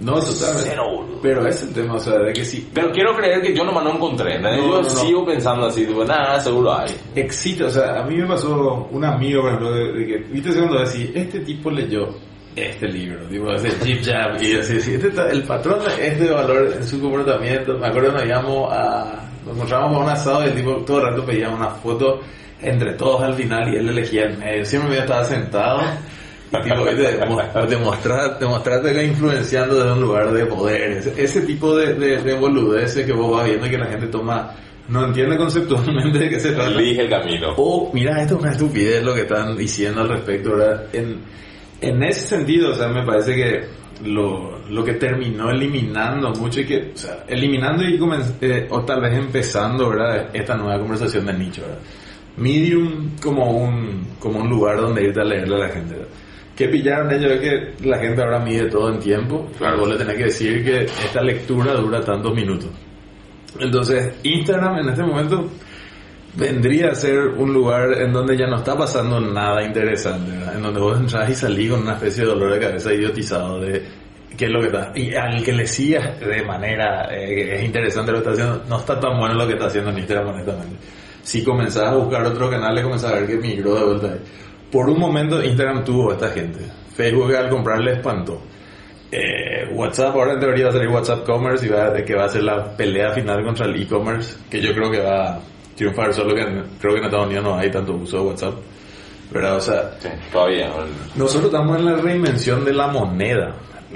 S4: No, totalmente.
S3: Cero, boludo.
S4: Pero es el tema, o sea, de que sí,
S3: Pero quiero creer que yo nomás no encontré.
S4: No,
S3: yo
S4: no, no.
S3: sigo pensando así, tipo, nada, seguro hay.
S4: Existe, o sea, a mí me pasó un amigo, por ejemplo, de, de que, viste, cuando decís, este tipo leyó este libro, digo, ese Jib Jab, y así, así, este está- el patrón es de valor en su comportamiento, me acuerdo nos íbamos a, nos encontrábamos a un asado y el tipo todo el rato pedía una foto entre todos al final y él elegía el medio, siempre me estaba sentado y tipo, demostrar, demostrarte que influenciando desde un lugar de poder, ese, ese tipo de, de, de boludeces que vos vas viendo que la gente toma, no entiende conceptualmente de qué se trata.
S3: Elige el camino.
S4: O, mira, esto es una estupidez lo que están diciendo al respecto, ¿verdad? En, en ese sentido, o sea, me parece que lo, lo que terminó eliminando mucho y que, o sea, eliminando y eh, o tal vez empezando, ¿verdad? Esta nueva conversación de nicho, ¿verdad? Medium como un, como un lugar donde irte a leerle a la gente, ¿verdad? Que pillaron ellos es que la gente ahora mide todo en tiempo.
S3: Claro.
S4: Vos le tenés que decir que esta lectura dura tantos minutos. Entonces, Instagram en este momento vendría a ser un lugar en donde ya no está pasando nada interesante, ¿verdad? en donde vos entras y salís con una especie de dolor de cabeza idiotizado de qué es lo que está. Y al que le sigas de manera eh, es interesante lo que está haciendo, no está tan bueno lo que está haciendo en Instagram, honestamente. Si comenzás a buscar otro canal, le comenzás a ver que migró de vuelta ahí. Por un momento Instagram tuvo a esta gente. Facebook al comprarle espantó. Eh, WhatsApp, ahora en teoría va a salir WhatsApp Commerce y va que va a ser la pelea final contra el e-commerce, que yo creo que va a triunfar, solo que en- creo que en Estados Unidos no hay tanto uso de WhatsApp. ¿Verdad? O sea,
S3: Sí, todavía.
S4: nosotros estamos en la reinvención de la moneda.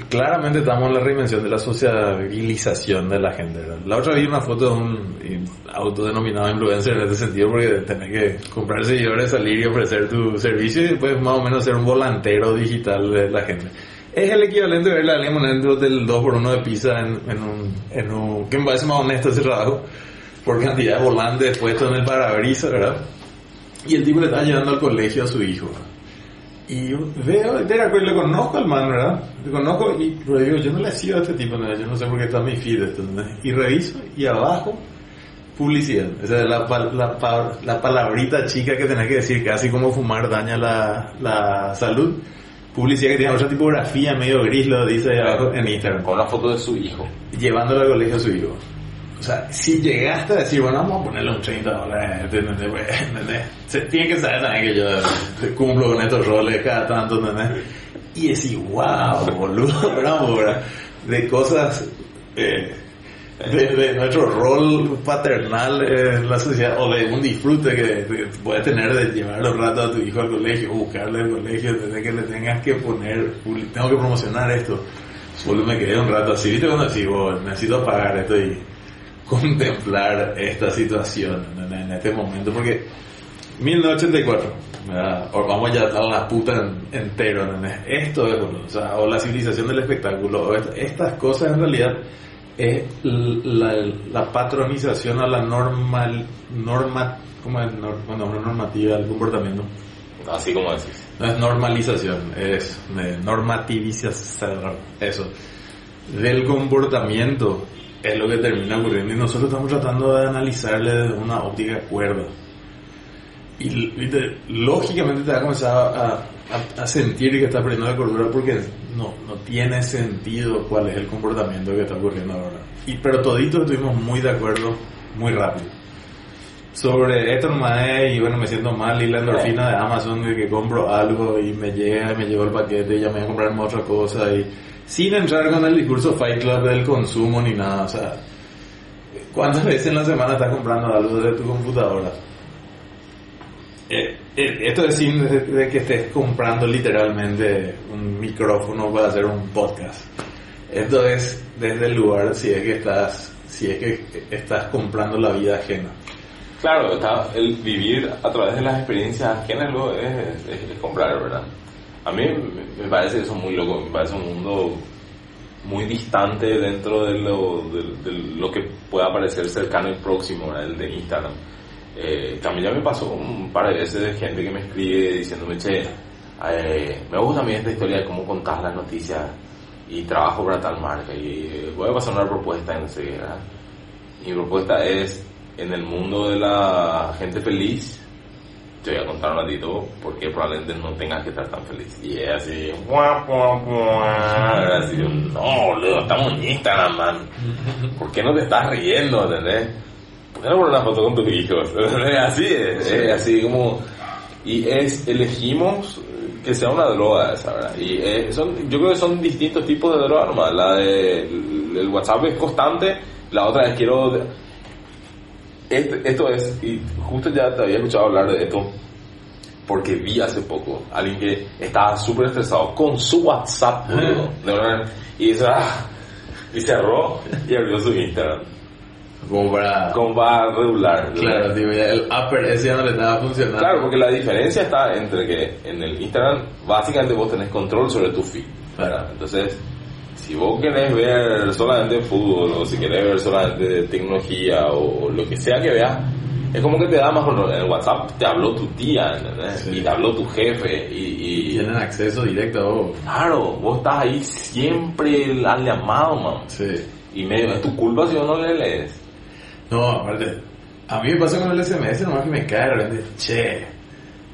S4: Claramente estamos en la reinvención de la sociabilización de la gente. ¿verdad? La otra vi una foto de un autodenominado influencer en este sentido porque tenés que comprar seguidores, salir y ofrecer tu servicio y después más o menos ser un volantero digital de la gente. Es el equivalente de ver la Lemon dentro del 2x1 de pizza en, en un, en un... que me parece más honesto ese trabajo por cantidad de volantes puestos en el parabrisas, ¿verdad? Y el tipo le está llevando al colegio a su hijo. Y yo veo, acuerdo, le conozco al man, ¿verdad? Le conozco y pero digo, yo no le sigo a este tipo, ¿no? yo no sé por qué está mi feed esto, ¿no? Y reviso y abajo, publicidad. Esa es la, la, pa- la palabrita chica que tenés que decir, casi como fumar daña la, la salud. publicidad que tiene otra tipografía medio gris, lo dice ahí abajo en Instagram,
S3: Con una foto de su hijo.
S4: llevándolo al colegio a su hijo. O sea, si llegaste a decir, bueno, vamos a ponerle un 30 dólares. Pues, ¿entendés? Se tiene que saber también que yo cumplo con estos roles cada tanto, ¿entendés? Y decir, wow, boludo, bravo, ¿verdad? De cosas, eh, de, nuestro rol paternal en la sociedad, o de un disfrute que, puedes tener de llevar los ratos a tu hijo al colegio, buscarle al colegio, desde que le tengas que poner, tengo que promocionar esto. Solo me quedé un rato así, ¿viste? Cuando decís, "Wow, necesito apagar esto y contemplar esta situación en, este momento, porque 1984, ¿verdad? o vamos ya a la puta en- entero, ¿entendés? esto es, o, sea, o la civilización del espectáculo, o est- estas cosas en realidad es la, la patronización a la normal, norma, ¿cómo es? Nor- bueno, normativa del comportamiento.
S3: Así como decís.
S4: No es normalización, es eh, normativización, eso. Del comportamiento es lo que termina ocurriendo y nosotros estamos tratando de analizarle desde una óptica cuerda. Y lógicamente te va a comenzar a, a- a sentir que estás perdiendo la cordura porque no, no tiene sentido cuál es el comportamiento que está ocurriendo ahora. Y, pero toditos estuvimos muy de acuerdo muy rápido sobre esto nomás es, y bueno me siento mal y la endorfina de Amazon de que compro algo y me llega me llegó el paquete y ya me voy a comprarme otra cosa y sin entrar con el discurso Fight Club del consumo ni nada, o sea, ¿cuántas veces en la semana estás comprando algo desde tu computadora? Eh, eh, esto es sin de, de que estés comprando literalmente un micrófono para hacer un podcast. Esto es desde el lugar si es que estás si es que estás comprando la vida ajena.
S3: Claro, está, el vivir a través de las experiencias ajenas luego es, es, es comprar, ¿verdad? A mí me- parece eso muy loco, me parece un mundo muy distante dentro de lo, de, de lo que pueda parecer cercano y próximo, ¿verdad? el de Instagram. Eh, también ya me pasó un par de veces de gente que me escribe diciéndome, che, eh, me gusta a mí esta historia de cómo contás las noticias y trabajo para tal marca y eh, voy a pasar una propuesta en ¿verdad? Mi propuesta es, en el mundo de la gente feliz, te voy a contar un ratito por qué probablemente no tengas que estar tan feliz. Y es así, guau, guau, guau. Era así, no, boludo, estamos en Instagram, man. ¿Por qué no te estás riendo, entendés? ¿Por qué no pones una foto con tus hijos? Así es, es así como... Y es, elegimos que sea una droga esa, ¿verdad? Y eh, son, yo creo que son distintos tipos de droga nomás. La de el WhatsApp es constante, la otra es quiero... Este- esto es, y justo ya te había escuchado hablar de esto, porque vi hace poco a alguien que estaba súper estresado con su WhatsApp, boludo, de verdad, y dice, ah, y cerró y abrió su Instagram,
S4: Como para...
S3: como va regular.
S4: Claro, tío, ya el upper ese ya no le estaba funcionando.
S3: Claro, porque la diferencia está entre que en el Instagram básicamente vos tenés control sobre tu feed. ¿verdad? Entonces, si vos querés ver solamente fútbol o si querés ver solamente tecnología o lo que sea que veas, es como que te da más. En el WhatsApp te habló tu tía, ¿entendés?
S4: Sí.
S3: Y te habló tu jefe y... y
S4: Tienen acceso directo a vos.
S3: claro, vos estás ahí siempre al llamado, man.
S4: Sí.
S3: Y medio, es tu culpa si vos no le lees.
S4: No, aparte, a mí me pasó con el SMS, nomás que me cae de repente, che,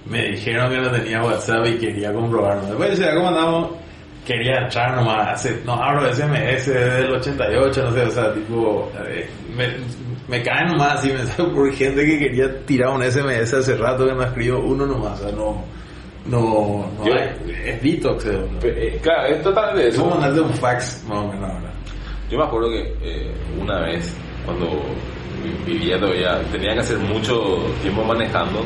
S4: me dijeron que no tenía WhatsApp y quería comprobarlo. Después ya como andamos, quería entrar nomás, hace, no abro SMS del 88, no sé, o sea, tipo, eh, me, me cae nomás así, me sale por gente que quería tirar un SMS hace rato que no escribo uno nomás, o sea, no, no, no
S3: Yo-
S4: hay, es detox, eh, ¿no?
S3: Pe- eh, claro, es totalmente
S4: Es
S3: eso.
S4: como mandarte un fax, más o menos, ahora.
S3: Yo me acuerdo que eh, una vez, cuando vi- vivía todavía, tenía que hacer mucho tiempo manejando,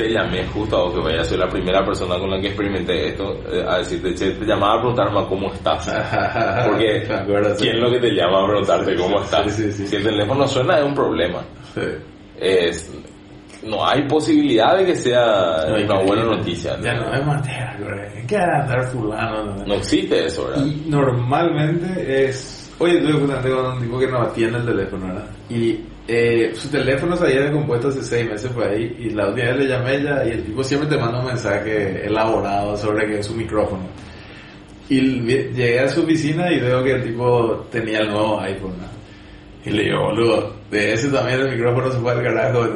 S3: te llamé justo a vos, que vaya, soy la primera persona con la que experimenté esto, eh, a decirte, che, te llamaba a preguntarme cómo estás. Porque,
S4: acuerdo.
S3: ¿quién es lo que te llama a preguntarte cómo estás?
S4: Sí, sí, sí.
S3: Si el teléfono suena es un problema. Es, no hay posibilidad de que sea
S4: No,
S3: una buena noticia.
S4: Ya no hay manera. ¿Qué hará andar fulano? No,
S3: No existe eso, ¿verdad?
S4: Y normalmente es... Oye, tuve justamente con un tipo que no atiende el teléfono, ¿verdad? Y eh, su teléfono se había descompuesto hace seis meses por ahí y la última vez le llamé a ella y el tipo siempre te manda un mensaje elaborado sobre que es su micrófono. Y llegué a su oficina y veo que el tipo tenía el nuevo iPhone, ¿no? Y le digo, boludo, de ese también el micrófono se fue al carajo.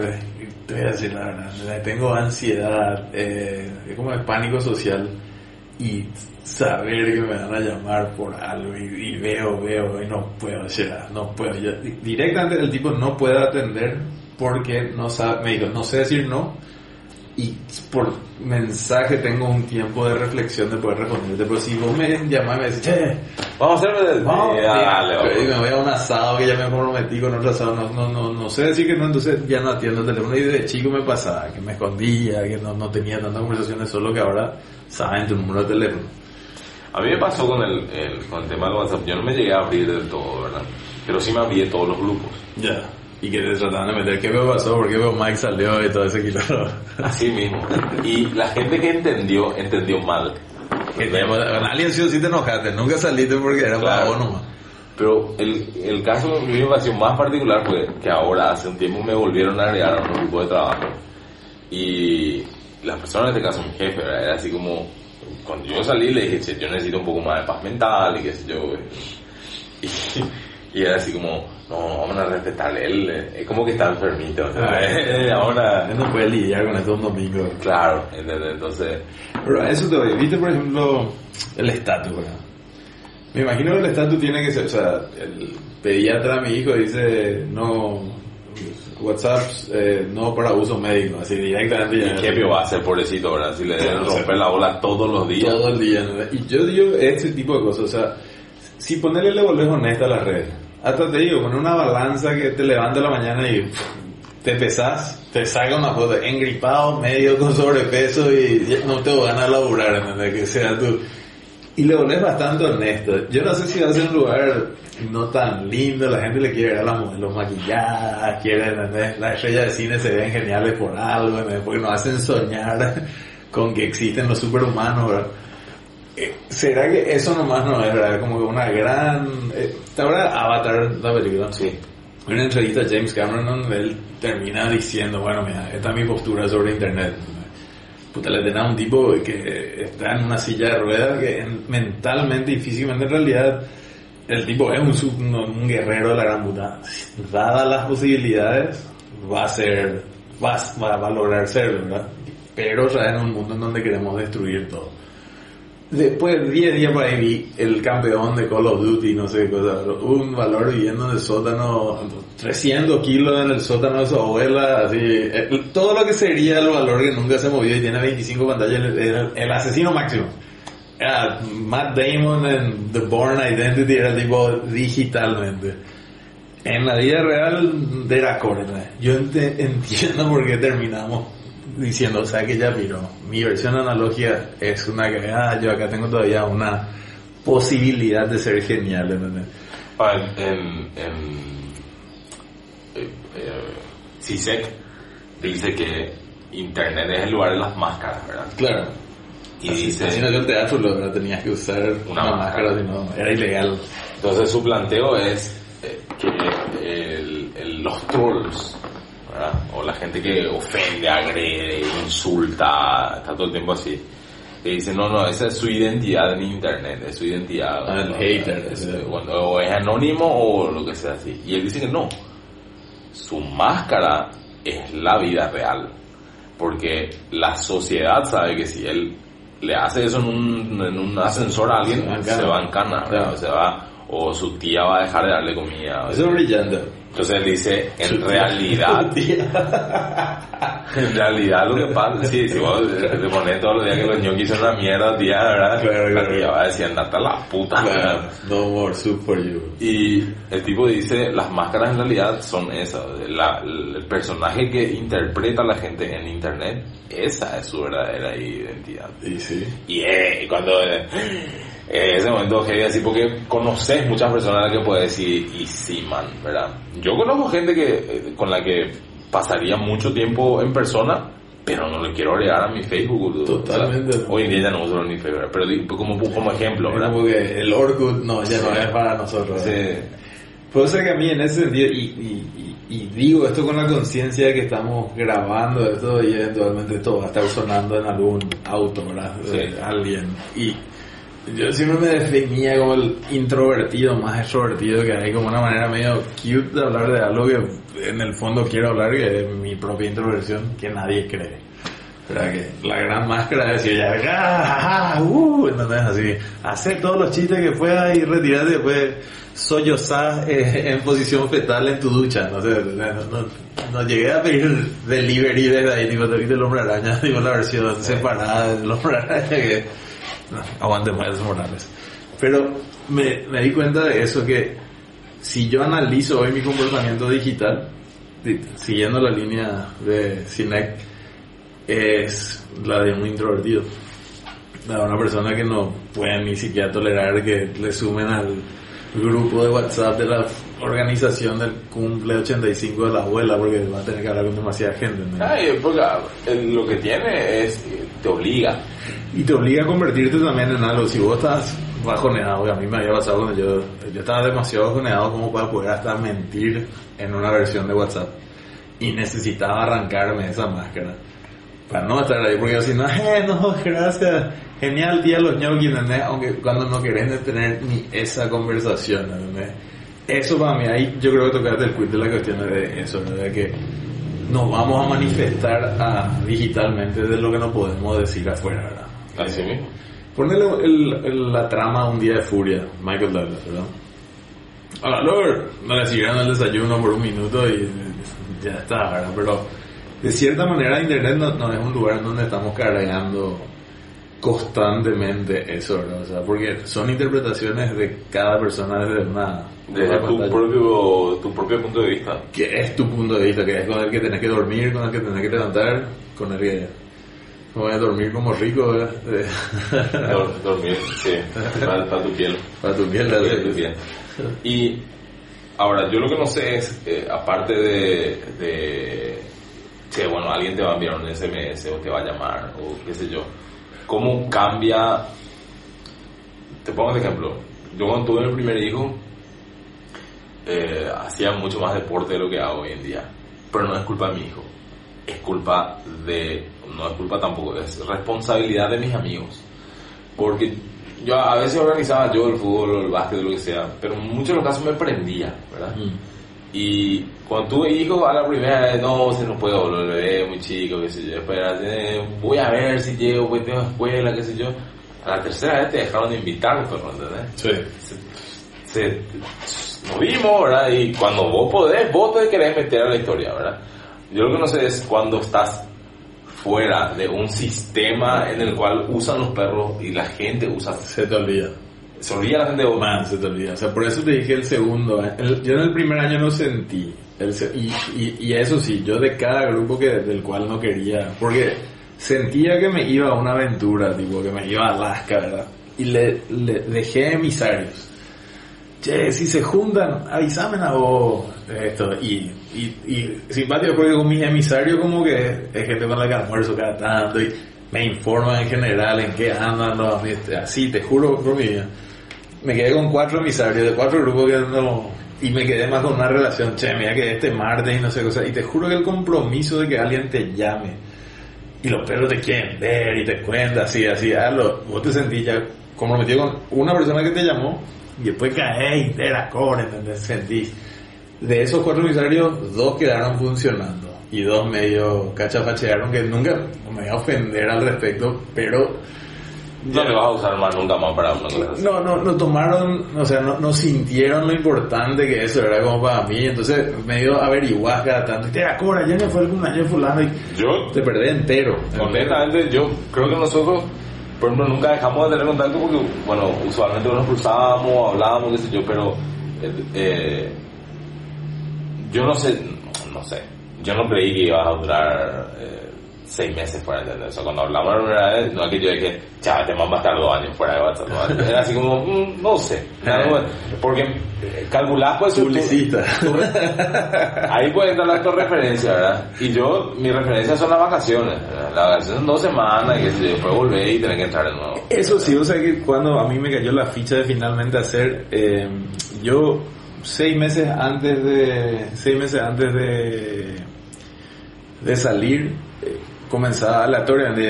S4: Te voy a decir la verdad, tengo ansiedad, eh, como el pánico social. Y saber que me van a llamar por algo y, y veo, veo y no puedo, ya, no puedo. Directamente el tipo no puede atender porque no sabe, me dijo, no sé decir no y por mensaje tengo un tiempo de reflexión de poder responderte, pero si vos me llamás y me decís, che,
S3: Vamos a hacer.
S4: Vamos,
S3: dale,
S4: y me voy a un asado que ya me comprometí con otro asado, no, no, no, no sé decir que no, entonces ya no atiendo el teléfono y de chico me pasaba, que me escondía, que no, no tenía tantas conversaciones, solo que ahora saben tu número de teléfono.
S3: A mí me pasó con el, el- con el tema del WhatsApp. Yo no me llegué a abrir del todo, ¿verdad? Pero sí me abrí de todos los grupos.
S4: Ya. Y que te trataban de meter, ¿qué me pasó? ¿Por qué Mike salió y todo ese kilómetro?
S3: Así mismo. Y la gente que entendió, entendió mal.
S4: Que te- Con alguien sí o sí te enojaste, nunca saliste porque era para
S3: Claro.
S4: vos nomás.
S3: Pero el, el caso que me pareció más particular fue que ahora, hace un tiempo, me volvieron a agregar a un grupo de trabajo. Y la persona, en este caso mi jefe, ¿verdad? era así como... Cuando yo salí le dije, "Che, yo necesito un poco más de paz mental y qué sé yo. Y, y era así como, no, vamos a respetarle. Él eh, es como que está enfermito. ¿no? ahora...
S4: Él no puede lidiar con esto un domingo.
S3: Claro, ¿entendés? entonces...
S4: Pero a eso te voy. ¿Viste, por ejemplo, el estatus, ¿verdad? Me imagino que el estatus tiene que ser, o sea, el pediatra, mi hijo, dice, no, WhatsApp, eh, no para uso médico, así directamente.
S3: ¿Y qué va a hacer, pobrecito, verdad? Si le deben romper la bola todos los días.
S4: Todo el día. ¿no? Y yo digo este tipo de cosas, o sea, si ponerle le volvés honesta a las redes, hasta te digo, con una balanza que te levanta a la mañana y te pesás, te saca una foto engripado, medio con sobrepeso y ya no te van a laburar, ¿entendés? Que sea tú. Y le volvés bastante honesto. Yo no sé si va a ser un lugar no tan lindo, la gente le quiere ver a las modelos maquilladas, quiere, ¿entendés? Las estrellas de cine se ven geniales por algo, ¿entendés? Porque nos hacen soñar con que existen los superhumanos, ¿verdad? Eh, ¿Será que eso nomás no es, verdad? Como que una gran... Eh, ¿Te acuerdas Avatar, la película?
S3: Sí.
S4: En una entrevista a James Cameron donde él termina diciendo, bueno, mira, esta es mi postura sobre Internet. Puta, le tenés a un tipo que está en una silla de ruedas que en- mentalmente y físicamente en realidad el tipo es un, sub- un, guerrero de la gran puta. Dadas las posibilidades, va a ser, va, va, va a lograr serlo, ¿verdad? Pero ya en un mundo en donde queremos destruir todo. Después de 10 días por ahí vi el campeón de Call of Duty, no sé qué cosa, un valor viviendo en el sótano, 300 kilos en el sótano de su abuela, así, eh, todo lo que sería el valor que nunca se movió y tiene 25 pantallas, era el, asesino máximo. Matt Damon en The Born Identity, era tipo digitalmente. En la vida real era corta. Yo ente- entiendo por qué terminamos diciendo, o sea que ya viró. Mi versión analógica es una que, ah, yo acá tengo todavía una posibilidad de ser genial, ¿entendés?
S3: Ah, En, eh, eh, CISEC dice que Internet es el lugar de las máscaras, ¿verdad?
S4: Claro.
S3: Y
S4: Así,
S3: dice,
S4: así no yo teatro lo tenías que usar
S3: Una
S4: una,
S3: máscara.
S4: era ilegal.
S3: entonces su planteo es eh, que el- el- los trolls, ¿verdad? O la gente que ofende, agrede, insulta, está todo el tiempo así. Que dice, no, no, esa es su identidad en internet, es su identidad.
S4: Ah, el hater,
S3: Es-
S4: ese.
S3: cuando o es anónimo o lo que sea así. Y él dice que no. Su máscara es la vida real. Porque la sociedad sabe que si él le hace eso en un, en un ascensor a alguien,
S4: Se va en
S3: se
S4: cana.
S3: va en cana, ¿verdad?
S4: Claro.
S3: Se va, o su tía va a dejar de darle comida.
S4: Eso es brillante.
S3: Entonces él dice, en realidad, en realidad lo que pasa, sí, si vos te pones todos los días que los ñoquis son una mierda, tía, ¿verdad?
S4: Claro,
S3: la
S4: claro.
S3: tía va a decir, andate a la puta.
S4: Claro, no more soup for you.
S3: Y el tipo dice, las máscaras en realidad son esas. La- el personaje que interpreta a la gente en internet, esa es su verdadera identidad.
S4: Y sí.
S3: Y eh, cuando eh, en ese momento heavy así porque conoces muchas personas a las que puedes decir y sí man, ¿verdad? Yo conozco gente que eh, con la que pasaría mucho tiempo en persona, pero no le quiero agregar a mi Facebook.
S4: Totalmente.
S3: O sea, hoy en día ya no uso ni Facebook, pero digo, como, como ejemplo, ¿verdad?
S4: como que el Orkut no, ya no es para nosotros.
S3: Sí.
S4: Puede ser que a mí en ese sentido, y, y- y- y digo esto con la conciencia de que estamos grabando esto y eventualmente esto va a estar sonando en algún auto, ¿verdad?
S3: Sí.
S4: De alguien. Y yo siempre me definía como el introvertido más extrovertido que hay, como una manera medio cute de hablar de algo que en el fondo quiero hablar, que es mi propia introversión, que nadie cree. ¿Verdad que la gran máscara decía ya, ah, ah, uh, ¿entendés? Así, hacer todos los chistes que puedas y retirarte después sollozar eh, en posición fetal en tu ducha, no sé, no, no, no llegué a pedir delivery desde ahí, tipo, te el hombre araña, digo, la versión separada del hombre araña que, aguante más Morales. Pero me, me di cuenta de eso, que si yo analizo hoy mi comportamiento digital, di- siguiendo la línea de Cinec, es la de un introvertido. De una persona que no puede ni siquiera tolerar que le sumen al grupo de WhatsApp de la organización del cumple 85 de la abuela porque va a tener que hablar con demasiada gente. ¿no?
S3: Ay, porque el- lo que tiene es, te obliga.
S4: Y te obliga a convertirte también en algo. Si vos estás bajoneado, que a mí me había pasado cuando yo, yo estaba demasiado bajoneado como para poder hasta mentir en una versión de WhatsApp. Y necesitaba arrancarme esa máscara. Para no estar ahí, porque yo si no, eh, no, gracias, genial día los ñoquis, ¿entendés? Aunque cuando no querés tener ni esa conversación, ¿entendés? Eso para mí, ahí yo creo que tocaste el quid de la cuestión de eso, ¿verdad? Que nos vamos a manifestar ah, digitalmente de lo que no podemos decir afuera, ¿verdad?
S3: Así mismo.
S4: Ponele el- el- la trama Un día de furia, Michael Douglas, ¿verdad? Hola, Lord. No le siguieron el desayuno por un minuto y ya está, ¿verdad? Pero de cierta manera Internet no, no es un lugar donde estamos cargando constantemente eso, ¿verdad? O sea, porque son interpretaciones de cada persona desde una...
S3: Desde tu
S4: pantalla.
S3: propio, tu propio punto de vista.
S4: que es tu punto de vista, que es con el que tenés que dormir, con el que tenés que levantar, con el que voy a dormir como rico, ¿verdad?
S3: Dor- Dormir, sí, para, para tu piel.
S4: Para tu piel,
S3: Para tu piel. Y ahora, yo lo que no sé es, eh, aparte de, de que, bueno, alguien te va a enviar un SMS o te va a llamar o qué sé yo, ¿cómo cambia? Te pongo un ejemplo. Yo cuando tuve mi primer hijo, eh, hacía mucho más deporte de lo que hago hoy en día. Pero no es culpa de mi hijo. Es culpa de... No es culpa tampoco, es responsabilidad de mis amigos. Porque yo a veces organizaba yo el fútbol el básquet lo que sea, pero en muchos de los casos me prendía, ¿verdad?
S4: Mm.
S3: Y cuando tuve hijos, a la primera vez, no, se no puedo, el bebé muy chico, qué sé yo, espera, eh, voy a ver si llego, pues tengo escuela, qué sé yo. A la tercera vez te dejaron de invitar, pero, ¿entendés?
S4: Sí.
S3: se, se- nos vimos, ¿verdad? Y cuando vos podés, vos te querés meter a la historia, ¿verdad? Yo lo que no sé es cuando estás fuera de un sistema en el cual usan los perros y la gente usa...
S4: Se te olvida.
S3: Se olvida la gente de vos.
S4: Man, se te olvida. O sea, por eso te dije el segundo. eh. El- yo en el primer año no sentí. El y, y, y eso sí, yo de cada grupo que del cual no quería. Porque sentía que me iba a una aventura, tipo, que me iba a Alaska, ¿verdad? Y le, le dejé emisarios. Che, si se juntan, avísame a vos. Esto, y, y, y simpático porque con mis emisarios como que es gente con la que almuerzo cada tanto y me informan en general en qué andan los así, te juro por mi vida. Me quedé con cuatro emisarios de cuatro grupos que no... Y me quedé más con una relación, che, mira que este martes y no sé qué cosa. Y te juro que el compromiso de que alguien te llame y los perros te quieren ver y te cuentan así, así, ah, lo- vos te sentís ya comprometido con una persona que te llamó y después caes y te la cobra, ¿entendés? Sentís. De esos cuatro emisarios, dos quedaron funcionando y dos medio cachafachearon que nunca me voy a ofender al respecto, pero
S3: No le vas a usar más nunca más para una así.
S4: no, no, no tomaron, o sea, no, no sintieron lo importante que eso era como para mí, entonces medio averiguás cada tanto, y te cobra, ya no fue el cumpleaños fulano y
S3: Yo,
S4: te perdés entero.
S3: honestamente, yo creo que nosotros, por ejemplo, nunca dejamos de tener contacto porque, bueno, usualmente nos cruzábamos, hablábamos, qué sé yo, pero eh, eh, yo no sé, no sé, yo no creí que ibas a durar eh, seis meses fuera, ¿entendés? O sea, cuando hablamos la primera vez, no es que yo dije, chaval, te vamos a estar dos años fuera de WhatsApp. ¿no? Era así como, mm, no sé, porque eh, calculás pues... tu-
S4: Publicista.
S3: tu- Ahí puede entrar la referencia, ¿verdad? Y yo, mi referencia son las vacaciones. ¿verdad? Las vacaciones son dos semanas y que si después volver y tener que entrar de nuevo.
S4: Eso sí, o sea que cuando a mí me cayó la ficha de finalmente hacer, eh, yo seis meses antes de, seis meses antes de, de salir,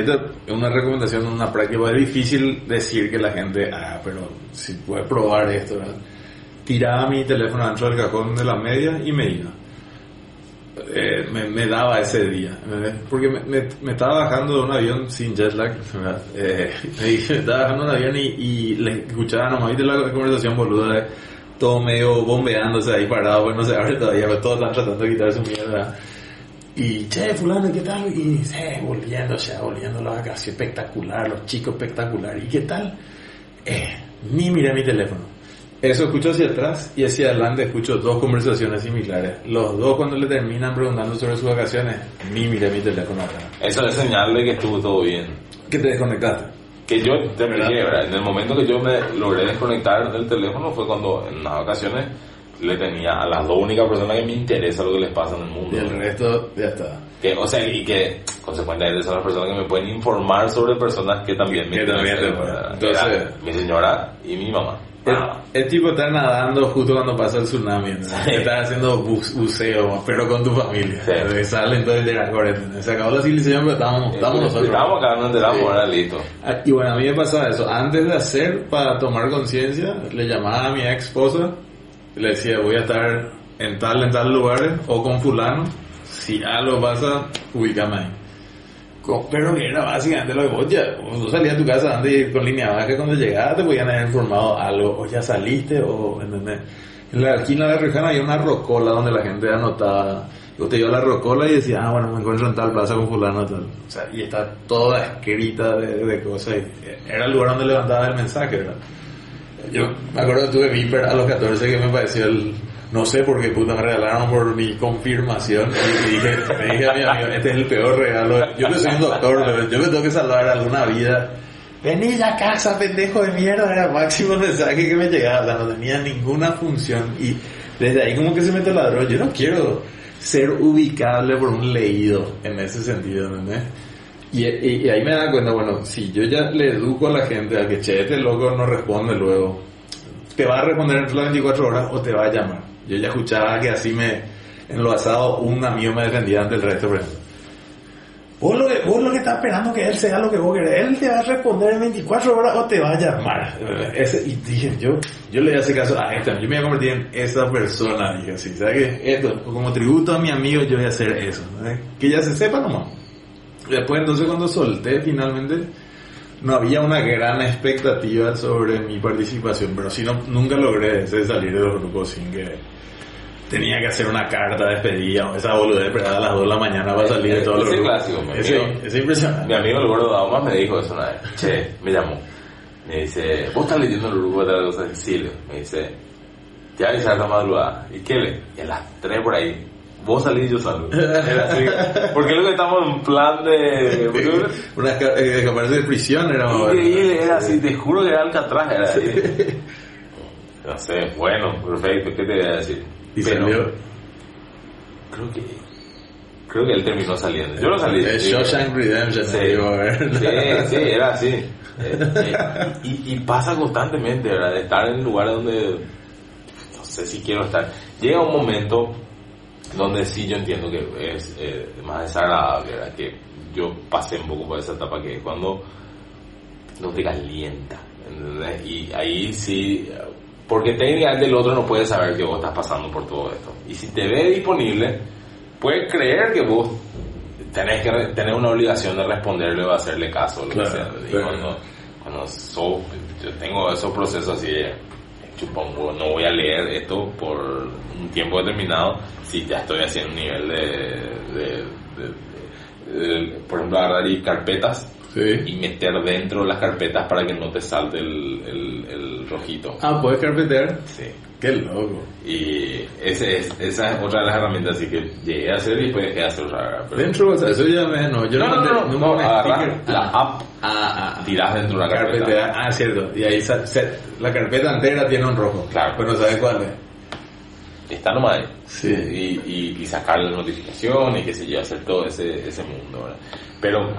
S4: Esto es una recomendación, una práctica, es difícil decir que la gente, ah, pero si puede probar esto, ¿verdad? Tiraba mi teléfono dentro del cajón de la media y me iba. eh, me, me daba ese día. ¿entendés? Porque me, me, me estaba bajando de un avión sin jet lag. ¿verdad? Eh, me, estaba bajando de un avión y, y le escuchaba nomás, viste la conversación boluda de todo medio bombeándose ahí parado, pues no se abre todavía, pues todos están tratando de quitar su mierda. Y, che, fulano, ¿qué tal? Y, eh, volviendo, ya, volviendo la vacación, espectacular, los chicos espectacular. ¿Y qué tal? Eh, ni miré mi teléfono. Eso escucho hacia atrás y hacia adelante escucho dos conversaciones similares. Los dos cuando le terminan preguntando sobre sus vacaciones, ni miré mi teléfono atrás.
S3: Eso es señal de que estuvo todo bien.
S4: ¿Qué te desconectaste?
S3: Que yo te
S4: ¿verdad?
S3: En el momento que yo me logré desconectar del teléfono fue cuando en las vacaciones le tenía a las dos únicas personas que me interesa lo que les pasa en el mundo.
S4: Y el resto ya está.
S3: Que, o sea, y que consecuentemente son las personas que me pueden informar sobre personas que también me
S4: Que también
S3: interesan,
S4: te-
S3: ¿verdad?
S4: entonces-
S3: mi señora y mi mamá. Nada.
S4: Es, es tipo estar nadando justo cuando pasa el tsunami. ¿no?
S3: Sí.
S4: Estás haciendo bu- buceo, pero con tu familia.
S3: Sí.
S4: Todo el de la cuarentena. Se acabó la civilización, pero estábamos, estábamos nosotros.
S3: Estábamos acá, no enteramos,
S4: Sí.
S3: ahora listo.
S4: Ah, Y bueno, a mí me pasaba eso. Antes de hacer, para tomar conciencia, le llamaba a mi ex esposa, le decía, voy a estar en tal, en tal lugares, o con fulano. Si algo pasa, ubícame ahí. Pero era básicamente lo que vos ya, vos salías a tu casa antes de con línea baja, cuando llegabas te podían haber informado algo, o ya saliste, o, ¿entendés? En la esquina de Rejana había una rocola donde la gente anotaba, yo te iba a la rocola y decía, ah, bueno, me encuentro en tal plaza con fulano, tal. O sea, y está toda escrita de, de cosas, era el lugar donde levantaba el mensaje, ¿verdad? Yo me acuerdo que tuve Viper a los 14 que me pareció el... No sé por qué puta me regalaron por mi confirmación y dije, me dije a mi amigo, este es el peor regalo. Yo que soy un doctor, yo me tengo que salvar alguna vida. Vení a casa, pendejo de mierda, era el máximo mensaje que me llegaba, o sea, no tenía ninguna función y desde ahí como que se me taladró. Yo no quiero ser ubicable por un leído en ese sentido, ¿entendés? Y, y- y ahí me da cuenta, bueno, si yo ya le educo a la gente a que che, este loco no responde luego, te va a responder entre las 24 horas o te va a llamar. Yo ya escuchaba que así me, en lo asado, un amigo me defendía ante el resto, por ejemplo. Vos lo, que, vos lo que estás esperando que él sea lo que vos querés, él te va a responder en 24 horas o te va a llamar. Ese, y dije, yo, yo le hace caso a esta, yo me voy a convertir en esa persona, dije así, ¿sabes qué? Esto, como tributo a mi amigo yo voy a hacer eso, ¿sabes? que ya se sepa nomás. Después entonces cuando solté finalmente, no había una gran expectativa sobre mi participación, pero sí no, nunca logré ese salir de los grupos sin que tenía que hacer una carta de despedida esa boludez esperada a las 2 de la mañana para salir de todos los grupos.
S3: clásico,
S4: Ese,
S3: amigo.
S4: ese impresionante.
S3: Mi amigo el gordo Daumas me dijo eso una vez. Che, me llamó. Me dice, ¿vos estás leyendo el grupo de tal cosa? Le- me dice, te avisar a la madrugada. ¿Y qué le? Y a las 3 por ahí. Vos salís, yo salgo. Era así. Porque luego estamos en plan de...
S4: Una esca- eh, escaparse de prisión era.
S3: Increíble, así, te juro que era Alcatraz, era así. No sé, bueno, perfecto, ¿qué te voy a decir?
S4: Y
S3: Pero
S4: salió
S3: Creo que... Creo que él terminó saliendo. Yo no salí.
S4: el
S3: sí.
S4: Shawshank Redemption.
S3: Sí.
S4: digo, a ver.
S3: Sí, sí, era así. Eh, eh, y, y pasa constantemente, ¿verdad? De estar en lugares donde no sé si quiero estar. Llega un momento donde sí yo entiendo que es eh, más desagradable, ¿verdad? Que yo pasé un poco por esa etapa que es cuando no te calienta. ¿entendés? Y ahí sí, porque técnicamente el otro no puede saber que vos estás pasando por todo esto. Y si te ve disponible, puede creer que vos tenés que tener una obligación de responderle o hacerle caso, lo
S4: Claro,
S3: que sea. Y cuando, cuando so- yo tengo esos procesos así de supongo no voy a leer esto por un tiempo determinado si ya estoy haciendo un nivel de, de- de- por ejemplo agarrar y carpetas
S4: Sí.
S3: y meter dentro de las carpetas para que no te salte el, el, el rojito
S4: Ah, puedes carpetear.
S3: sí
S4: Qué loco.
S3: y ese es, esa es otra de las herramientas así que llegué a hacer y después dejé de hacer otra pero-
S4: Dentro, o sea, eso ya me. No, yo
S3: no, no, no, no, la
S4: Ah,
S3: app
S4: Ah, ah, ah.
S3: tirás dentro de una carpeta
S4: Carpeta, ah, cierto. Y ahí se- la carpeta entera tiene un rojo.
S3: Claro.
S4: Pero no sabes cuál es.
S3: está nomás ahí.
S4: Sí.
S3: Y, y, y sacarle notificaciones y qué sé yo, hacer todo ese, ese mundo, ¿verdad? Pero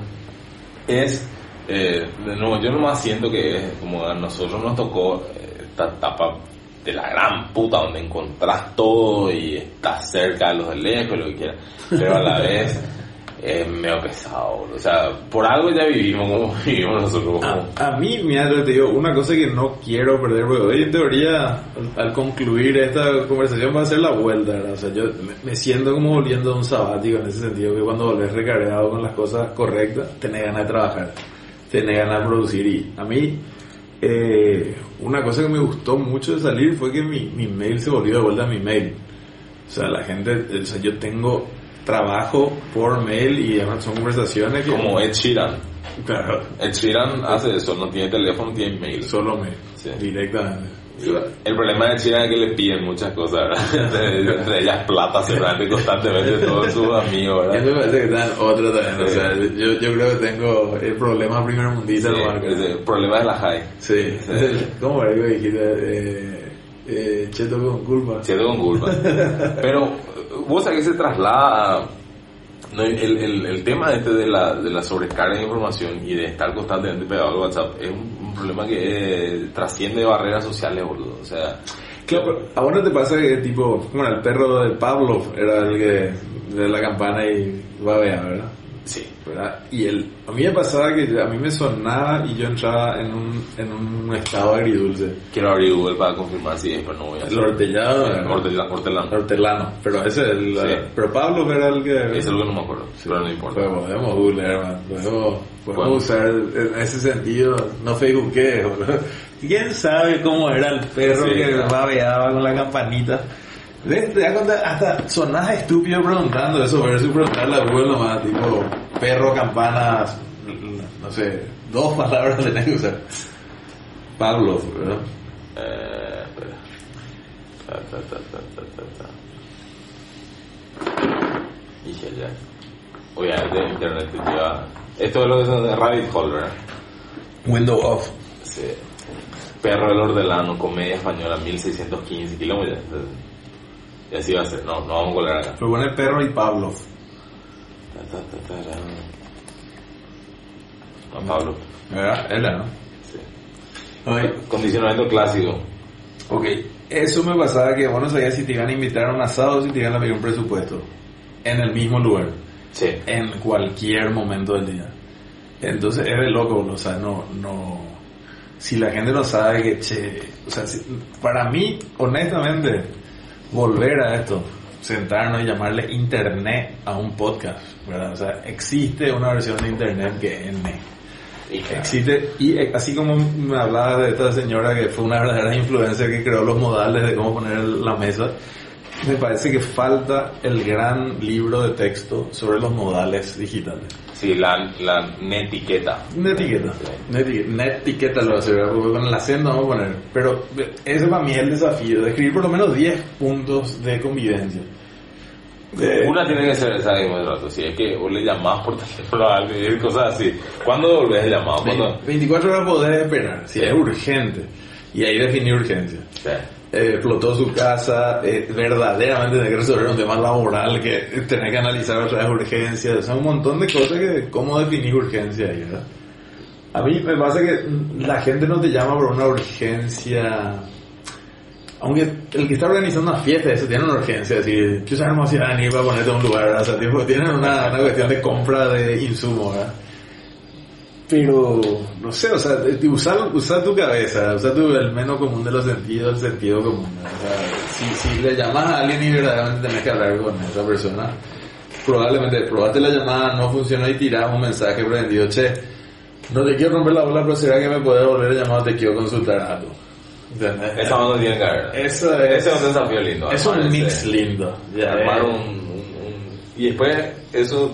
S3: es, eh, de nuevo, yo nomás siento que es como a nosotros nos tocó eh, esta etapa de la gran puta donde encontrás todo y estás cerca de los de lejos y lo que quieras. Pero a la vez es medio pesado. O sea, por algo ya vivimos como vivimos nosotros.
S4: A, a mí, mira, te digo, una cosa que no quiero perder, porque hoy en teoría, al, concluir esta conversación va a ser la vuelta. O sea, yo me, me siento como volviendo a un sabático en ese sentido, que cuando volvés recargado con las cosas correctas, tenés ganas de trabajar, tenés ganas de producir. Y a mí, eh, una cosa que me gustó mucho de salir fue que mi, mi mail se volvió de vuelta a mi mail. O sea, la gente, o sea, yo tengo trabajo por mail y son conversaciones que...
S3: Como Ed Sheeran.
S4: Claro,
S3: Ed Sheeran hace eso, no tiene teléfono, tiene mail.
S4: solo mail,
S3: Sí.
S4: directamente.
S3: El problema de Sheeran es que le piden muchas cosas, ¿verdad? Entre, ellas plata seguramente constantemente todos sus amigos, ¿verdad?
S4: me parece que está en otro también, o
S3: Sí.
S4: sea, yo, yo creo que tengo el problema primer mundista
S3: Sí, el problema de la high.
S4: Sí, ¿cómo era que dijiste? Eh, eh, cheto con culpa.
S3: Siento con culpa. Pero vos sabés que se traslada a- el, el, el tema este de la, de la sobrecarga de información y de estar constantemente pegado al WhatsApp es un, un problema que eh, trasciende barreras sociales, boludo. O sea,
S4: Claro, pero a vos no te pasa que tipo, era el perro de Pavlov, era el que de la campana y babea, ¿verdad?
S3: Sí.
S4: ¿verdad? Y el, a mí me pasaba que a mí me sonaba y yo entraba en un, en un estado agridulce.
S3: Quiero abrir Google para confirmar si después no voy a
S4: El hortellado,
S3: El hortela- hortelano.
S4: hortelano, pero ese es el,
S3: Sí.
S4: pero Pablo era el que...
S3: Eso es lo que no me acuerdo, pero no importa.
S4: Pues podemos googlear, man. Podemos, podemos usar en ese sentido, no facebookee, boludo. ¿Quién sabe cómo era el perro
S3: Sí,
S4: que babeaba con la campanita? ¿Ves? Te das cuenta, hasta sonás estúpido preguntando eso, versus preguntarle a Google nomás, tipo, perro, campanas, no sé, dos palabras tenés que usar. Pablo, ¿verdad?
S3: Eh, espera. Ta, ta, ta, ta, ta, ta, ta. Dije ya. Obviamente internet te lleva. Esto es lo que son Rabbit Hole, ¿verdad?
S4: Window off.
S3: Sí. Perro del Hortelano, comedia española, 1615 kilómetros. Y así va a ser. No, no vamos a colar acá.
S4: Pero pone perro y Pablo.
S3: No, Pablo.
S4: ¿Verdad? Él, ¿no?
S3: Sí. Condicionamiento clásico.
S4: Ok, eso me pasaba que vos no sabías si te iban a invitar a un asado o si te iban a pedir un presupuesto. En el mismo lugar,
S3: Sí.
S4: en cualquier momento del día. Entonces es de loco, o sea, no, no. Si la gente no sabe que, che, o sea, si- para mí, honestamente, volver a esto, sentarnos y llamarle internet a un podcast, ¿verdad? O sea, existe una versión de internet que es. Existe, y eh, así como me hablaba de esta señora que fue una verdadera influencia que creó los modales de cómo poner la mesa, me parece que falta el gran libro de texto sobre los modales digitales.
S3: Sí, la, la netiqueta.
S4: Una etiqueta, una etiqueta, una etiqueta lo porque con el acento vamos a poner. Pero eh, ese para mí es el desafío, de escribir por lo menos 10 puntos de convivencia. De-
S3: Una tiene que ser esa mismo rato, si es que vos le llamás por teléfono a alguien cosas así. ¿Cuándo volvés el llamado? ¿Cuándo?
S4: 24 horas podés esperar, si es urgente. Y ahí definir urgencia.
S3: Sí.
S4: Eh, explotó su casa, eh, verdaderamente tiene que resolver un tema laboral que tener que analizar otras urgencias, o un montón de cosas que, cómo definir urgencia ahí, ¿verdad? A mí me pasa que la gente no te llama por una urgencia, aunque el que está organizando una fiesta, eso tiene una urgencia, así, yo sabemos si van a venir para ponerte a un lugar, o sea, tipo, tienen una, una cuestión de compra de insumos, ¿verdad? Pero, no sé, o sea, usar, usar tu cabeza, usar tu, el menos común de los sentidos, el sentido común. ¿no? O sea, si, si le llamas a alguien y verdaderamente tenés que hablar con esa persona, probablemente probaste la llamada, no funcionó y tirás un mensaje prendido, che, no te quiero romper la bola, pero será que me puedes volver a llamar, te quiero consultar algo.
S3: Esa onda tiene que haber.
S4: Eso es,
S3: Ese es un desafío lindo.
S4: es un
S3: ese-
S4: mix lindo. Ya,
S3: Armar
S4: eh.
S3: un, un- un- Y después eso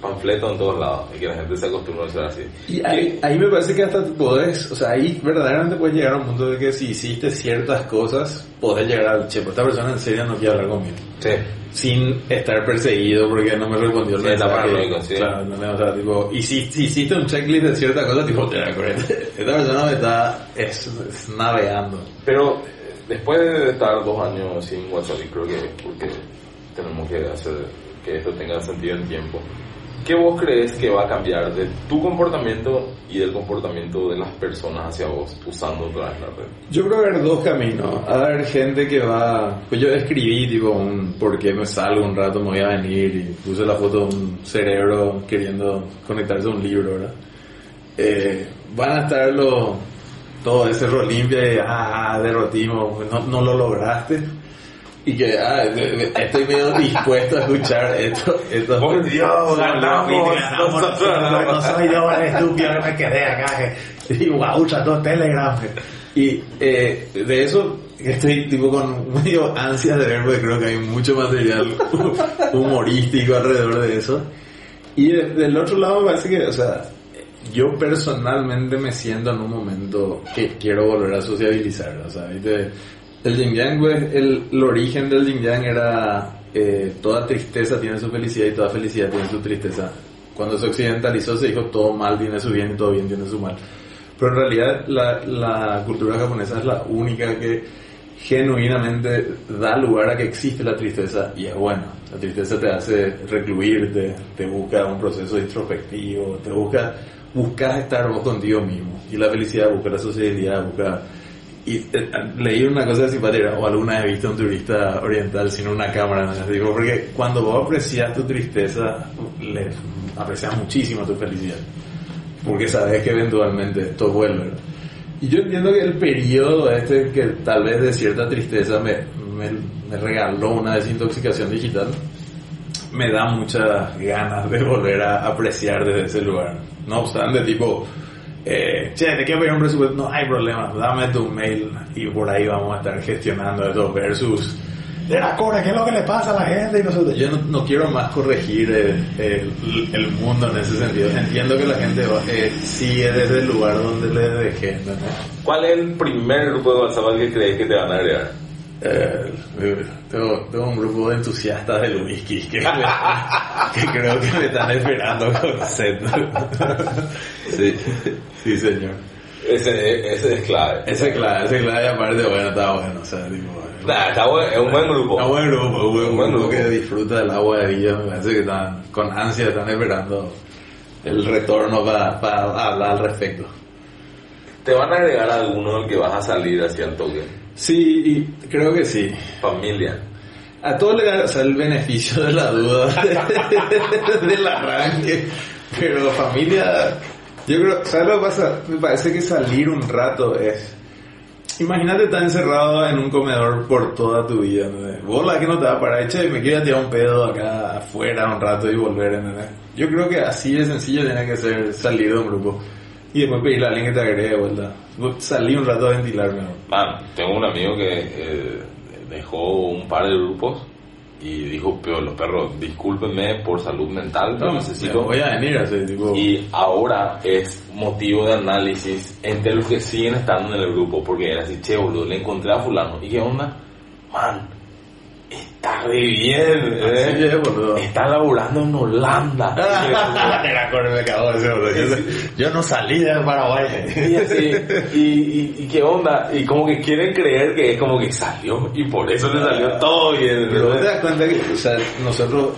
S3: eh, panfleto en todos lados y que la gente se acostumbre a ser así.
S4: Y ahí, ahí me parece que hasta podés, o sea, ahí verdaderamente puedes llegar a un punto de que si hiciste ciertas cosas, podés llegar al, che, esta persona en serio no quiere hablar conmigo.
S3: Sí.
S4: Sin estar perseguido porque no me respondió el
S3: Sí,
S4: mensaje.
S3: paranoico, sí.
S4: Claro, no, no, o sea, tipo, y si, si hiciste un checklist de ciertas cosas, tipo, te la. Esta persona me está es, es naveando.
S3: Pero eh, después de estar dos años sin WhatsApp, y creo que porque tenemos que hacer que esto tenga sentido en tiempo, ¿qué vos crees que va a cambiar de tu comportamiento y del comportamiento de las personas hacia vos usando toda la red?
S4: Yo creo que hay dos caminos. A haber gente que va... Pues yo escribí tipo un por qué me salgo un rato, me voy a venir y puse la foto de un cerebro queriendo conectarse a un libro, ¿verdad? Eh, van a estar los... Todo ese rol limpia y ah, derrotismo, no, no lo lograste. Y que ah, estoy medio dispuesto a escuchar esto. esto
S3: ¡Por Dios, ganamos!
S6: No soy yo el estúpido que me quedé acá. Y wow, dos Telegram.
S4: Y eh, de eso estoy tipo con medio ansias de ver porque creo que hay mucho material humorístico alrededor de eso. Y de- del otro lado parece que, o sea, yo personalmente me siento en un momento que quiero volver a sociabilizar, o sea, ¿viste? El yin yang, pues, el, el origen del yin yang era eh, toda tristeza tiene su felicidad y toda felicidad tiene su tristeza. Cuando se occidentalizó se dijo todo mal tiene su bien y todo bien tiene su mal. Pero en realidad la, la cultura japonesa es la única que genuinamente da lugar a que existe la tristeza y es bueno. La tristeza te hace recluirte, te busca un proceso introspectivo, te busca, buscas estar vos contigo mismo. Y la felicidad busca la sociabilidad, busca... Y eh, leí una cosa simpática, o alguna vez visto a un turista oriental sin una cámara, ¿no? digo, porque cuando vos aprecias tu tristeza, le aprecias muchísimo tu felicidad porque sabes que eventualmente esto vuelve. ¿no? Y yo entiendo que el periodo este, que tal vez de cierta tristeza me, me, me regaló una desintoxicación digital, me da muchas ganas de volver a apreciar desde ese lugar. No obstante, tipo, eh, che, te quiero pedir un presupuesto, no hay problema, dame tu mail y por ahí vamos a estar gestionando esto versus
S6: De la core, ¿qué es lo que le pasa a la gente? Y nosotros,
S4: yo no, no quiero más corregir el, el- el mundo en ese sentido. Entiendo que la gente va- eh, sigue desde el lugar donde le dejé. ¿entendés?
S3: ¿Cuál es el primer grupo de WhatsApp que crees que te van a agregar?
S4: Eh, tengo, tengo un grupo de entusiastas del whisky que, que creo que me están esperando con sed.
S3: Sí.
S4: Sí, señor.
S3: Ese, ese es clave.
S4: Ese clave, ese clave aparte, bueno, está bueno. O sea, tipo,
S3: Nah, está bueno, es un buen grupo.
S4: Está buen grupo, un buen,
S3: Un buen
S4: grupo
S3: grupo.
S4: que disfruta del agua de vida. Me parece que están con ansia, están esperando el retorno para, para hablar al respecto.
S3: ¿Te van a agregar alguno del que vas a salir hacia el toque?
S4: Sí, y creo que sí.
S3: Familia.
S4: A todos le da o sea, el beneficio de la duda del arranque, pero familia, yo creo, ¿sabes lo que pasa? Me parece que salir un rato es... Imagínate estar encerrado en un comedor por toda tu vida, ¿entendés? Vos la que no te va a parar, che, me quiero tirar un pedo acá afuera un rato y volver, ¿entendés? Yo creo que así de sencillo tiene que ser salir de un grupo y después pedirle a alguien que te agregue de vuelta. Salí un rato a ventilarme, ¿no?
S3: Man, tengo un amigo que eh, dejó un par de grupos y dijo, pero los perros, discúlpenme por salud mental, pero necesito...
S4: voy a venir así, tipo...
S3: Y ahora es motivo de análisis entre los que siguen estando en el grupo, porque era así, che, boludo, le encontré a fulano. ¿Y qué onda? Man, está re bien, ¿eh?
S4: Así es, boludo.
S3: Está laburando en Holanda.
S6: Me ese, boludo. Yo, yo no salí del Paraguay.
S3: Y así, y, y, y qué onda, y como que quieren creer que es como que salió, y por eso le salió todo bien.
S4: Pero vos te das cuenta que, o sea, nosotros,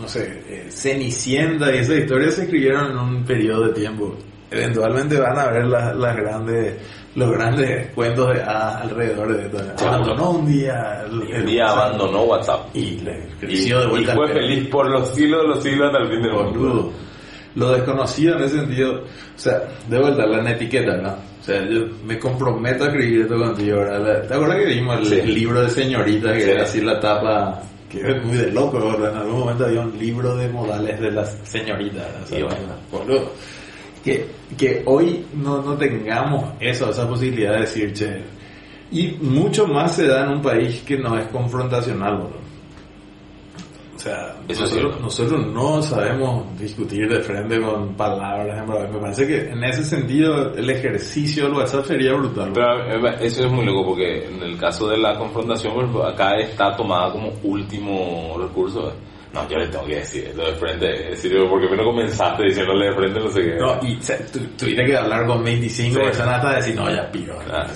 S4: no sé, eh, Cenicienta y esas historias se escribieron en un periodo de tiempo. Eventualmente van a ver las, las grandes, los grandes cuentos de hadas alrededor de esto. Abandonó un día, el,
S3: día abandonó WhatsApp.
S4: y le
S3: Y,
S4: creció de
S3: y
S4: vuelta
S3: fue
S4: al pelo.
S3: feliz por los siglos de los siglos hasta el fin del mundo.
S4: Lo desconocido en ese sentido, o sea, de vuelta, la etiqueta, ¿no? O sea, yo me comprometo a escribir esto contigo, ¿verdad? ¿Te acuerdas que vimos el
S3: Sí.
S4: libro de señorita que
S3: Sí.
S4: era así la tapa? Que es muy de loco, ¿verdad? En algún momento había un libro de modales de las señoritas. O sea,
S3: Y bueno.
S4: boludo. Que, que hoy no, no tengamos eso, esa posibilidad de decir, che. Y mucho más se da en un país que no es confrontacional. O sea,
S3: Eso
S4: nosotros, nosotros no sabemos discutir de frente con palabras. Me parece que en ese sentido el ejercicio del WhatsApp sería brutal.
S3: Pero eh, eso es muy loco porque en el caso de la confrontación, ejemplo, acá está tomada como último recurso. No, yo le tengo que decir esto de frente, es decir, porque no comenzaste diciéndole de frente, no sé qué.
S4: No, y o sea, tu- tuviste que hablar con 25
S3: Sí.
S4: personas hasta decir, no, ya piro.
S3: Ah,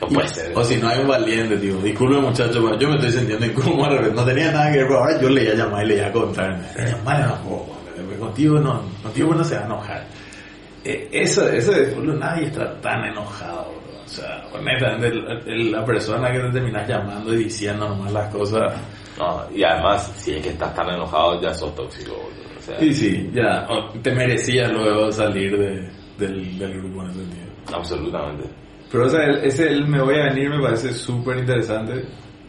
S3: no
S4: y-
S3: puede ser.
S4: O si no hay un valiente, tío. Disculpe, muchachos, pero yo me estoy sintiendo incómodo. al revés. No tenía nada que ver, pero ahora yo le iba a llamar y le iba a contar. Llamar eh, contigo no, contigo no se va a enojar. Eh, eso, eso de fútbol, nadie está tan enojado, bro. O sea, honestamente, la persona que te terminas llamando y diciendo nomás las cosas.
S3: No, y además, si es que estás tan enojado, ya sos tóxico. O sea,
S4: Sí, sí, ya, te merecías luego salir de, del, del grupo en ese sentido.
S3: absolutamente.
S4: Pero o sea, el- ese el me voy a venir me parece súper interesante.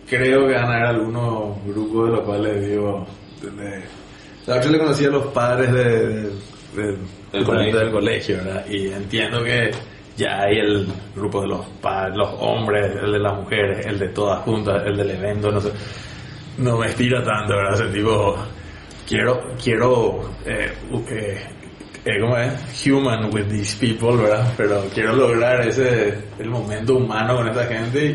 S4: Creo que van a haber algunos grupos de los cuales digo... de- la otra le conocí a los padres de, de- de-
S3: Del colegio.
S4: del colegio, ¿verdad? Y entiendo que ya hay el grupo de los padres, los hombres, el de las mujeres, el de todas juntas, el del evento, no sé. No me estira tanto, ¿verdad? Tipo... Quiero, quiero... Eh, eh, eh, ¿cómo es? Human with these people, ¿verdad? Pero quiero lograr ese, el momento humano con esta gente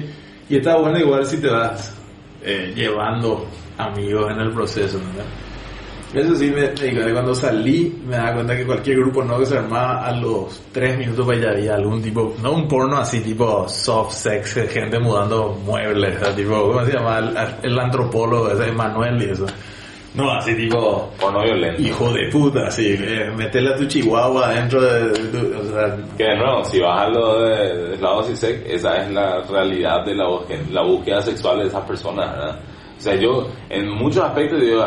S4: y, y está bueno igual si te vas eh, llevando amigos en el proceso, ¿verdad? Eso sí, me, me cuando salí me daba cuenta que cualquier grupo no que se armaba a los tres minutos pues ya había algún tipo, no un porno así tipo soft sex, gente mudando muebles, sea, tipo, ¿cómo se llama? El, el antropólogo ese Manuel y eso. No, así tipo,
S3: O no violento.
S4: Hijo de puta, sí, eh, metele a tu chihuahua dentro de, de tu, o sea,
S3: Que de nuevo, si vas a lo de, de la dosis sec, esa es la realidad de la la búsqueda sexual de esas personas, ¿verdad? O sea, yo en muchos aspectos digo,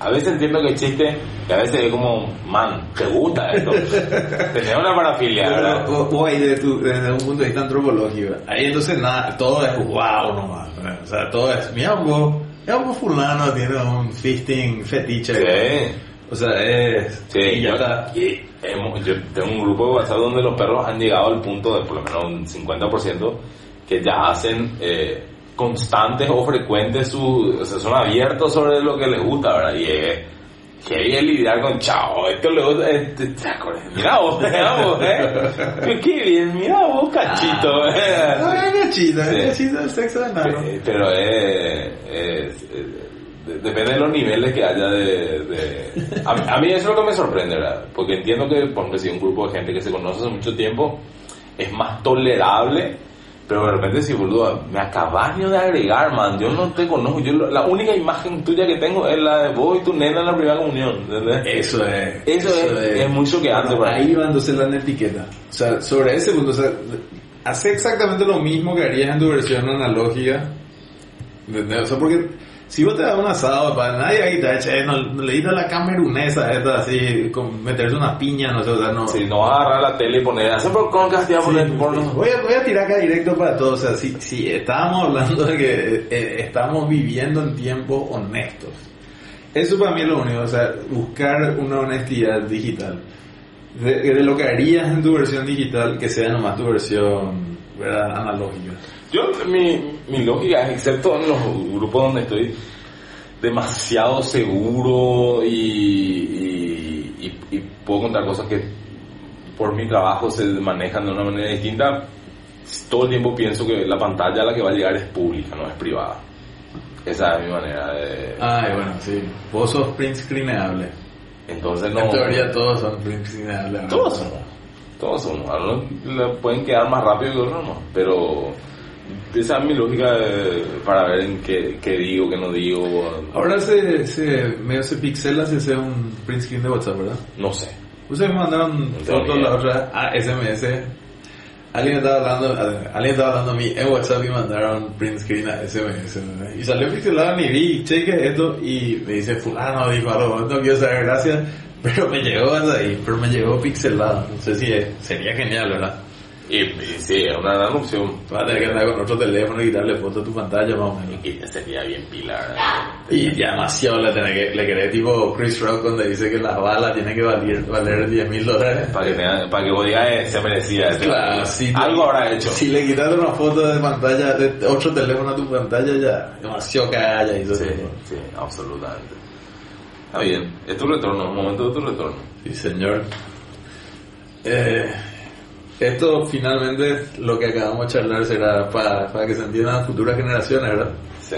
S3: a veces entiendo que el chiste, que a veces es como, man, ¿te gusta esto? Tenés una parafilia, ¿verdad?
S4: O, o ahí de tu- desde un punto de vista antropológico, ahí entonces nada, todo es wow nomás, ¿verdad? o sea, todo es, vos, mira vos fulano tiene un fisting fetiche,
S3: Sí.
S4: o sea, es,
S3: Sí,
S4: y
S3: yo,
S4: está.
S3: y hemos- yo tengo un grupo de WhatsApp donde los perros han llegado al punto de por lo menos un 50% que ya hacen eh, constantes o frecuentes su, o sea, son abiertos sobre lo que les gusta, ¿verdad? Y es que lidiar con chao, esto le gusta, este, mira vos, mira vos, eh, qué bien, mira vos, cachito,
S4: No,
S3: eh.
S4: es cachita,
S3: Sí.
S4: es cachita el sexo de nano.
S3: Eh, Pero de- depende de los niveles que haya de... de- a, mí- a mí eso es lo que me sorprende, ¿verdad? Porque entiendo que, por ejemplo, si un grupo de gente que se conoce hace mucho tiempo es más tolerable, pero de repente si, boludo, me acabas de agregar, man, yo no te conozco, yo la única imagen tuya que tengo es la de vos y tu nena en la primera comunión, ¿entendés?
S4: Eso es.
S3: Eso es- es muy choqueante
S4: Bueno, ahí va entonces la etiqueta. O sea, sobre ese punto, o sea, hace exactamente lo mismo que harías en tu versión analógica. ¿Entendés? O sea, porque si vos te das un asado, para nadie ahí te echa, eh, no, no le dices a la camerunesa esta así, con meterse una piña, no sé, o sea, no.
S3: Si no vas a agarrar la tele y poner, hacer por concas, te voy a.
S4: Voy a, voy a tirar acá directo para todos. O sea, si, si estábamos hablando de que eh, estamos viviendo en tiempos honestos, eso para mí es lo único. O sea, buscar una honestidad digital. De, de lo que harías en tu versión digital, que sea nomás tu versión ¿verdad? analógica.
S3: Yo, mi, mi lógica es, excepto en los grupos donde estoy demasiado seguro y, y, y- y puedo contar cosas que por mi trabajo se manejan de una manera distinta, todo el tiempo pienso que la pantalla a la que va a llegar es pública, no es privada. Esa es mi manera de...
S4: Ay, bueno, sí. Vos sos print screenable.
S3: Entonces no...
S4: En teoría todos son print screenables.
S3: Todos son. Todos son. Algunos pueden quedar más rápido que otros no. Pero esa es mi lógica de- para ver en qué, qué digo, qué no digo.
S4: Ahora se, se, medio se pixela si hace un print screen de WhatsApp, ¿verdad?
S3: No sé.
S4: Ustedes me mandaron
S3: No
S4: fotos la otra a SMS. Alguien estaba hablando, alguien estaba hablando a mí en WhatsApp y mandaron print screen a SMS. Y salió pixelado ni vi, cheque esto y me dice fulano dijo algo, no quiero saber gracias, pero me llegó hasta ahí, pero me llegó pixelado. No sé si es- sería genial, ¿verdad?
S3: Y, sí, es una gran opción.
S4: Vas a tener que andar con otro teléfono y quitarle foto a tu pantalla más o menos.
S3: Y que sería bien pilar.
S4: Y ya demasiado le tenés que, le querés tipo Chris Rock cuando dice que las balas tienen que valer, valer 10 mil dólares.
S3: Para que, tenga- para que vos digas, eh, se merecía. ese-
S4: Claro, sí.
S3: Algo habrá hecho.
S4: Si le quitas una foto de pantalla, de otro teléfono a tu pantalla, ya demasiado cagalla y todo
S3: Sí,
S4: eso.
S3: sí, absolutamente. Está bien. Es tu retorno, un momento de tu retorno.
S4: Sí, señor. Eh, esto finalmente, lo que acabamos de charlar será para, para que se entiendan las futuras generaciones, ¿verdad?
S3: Sí.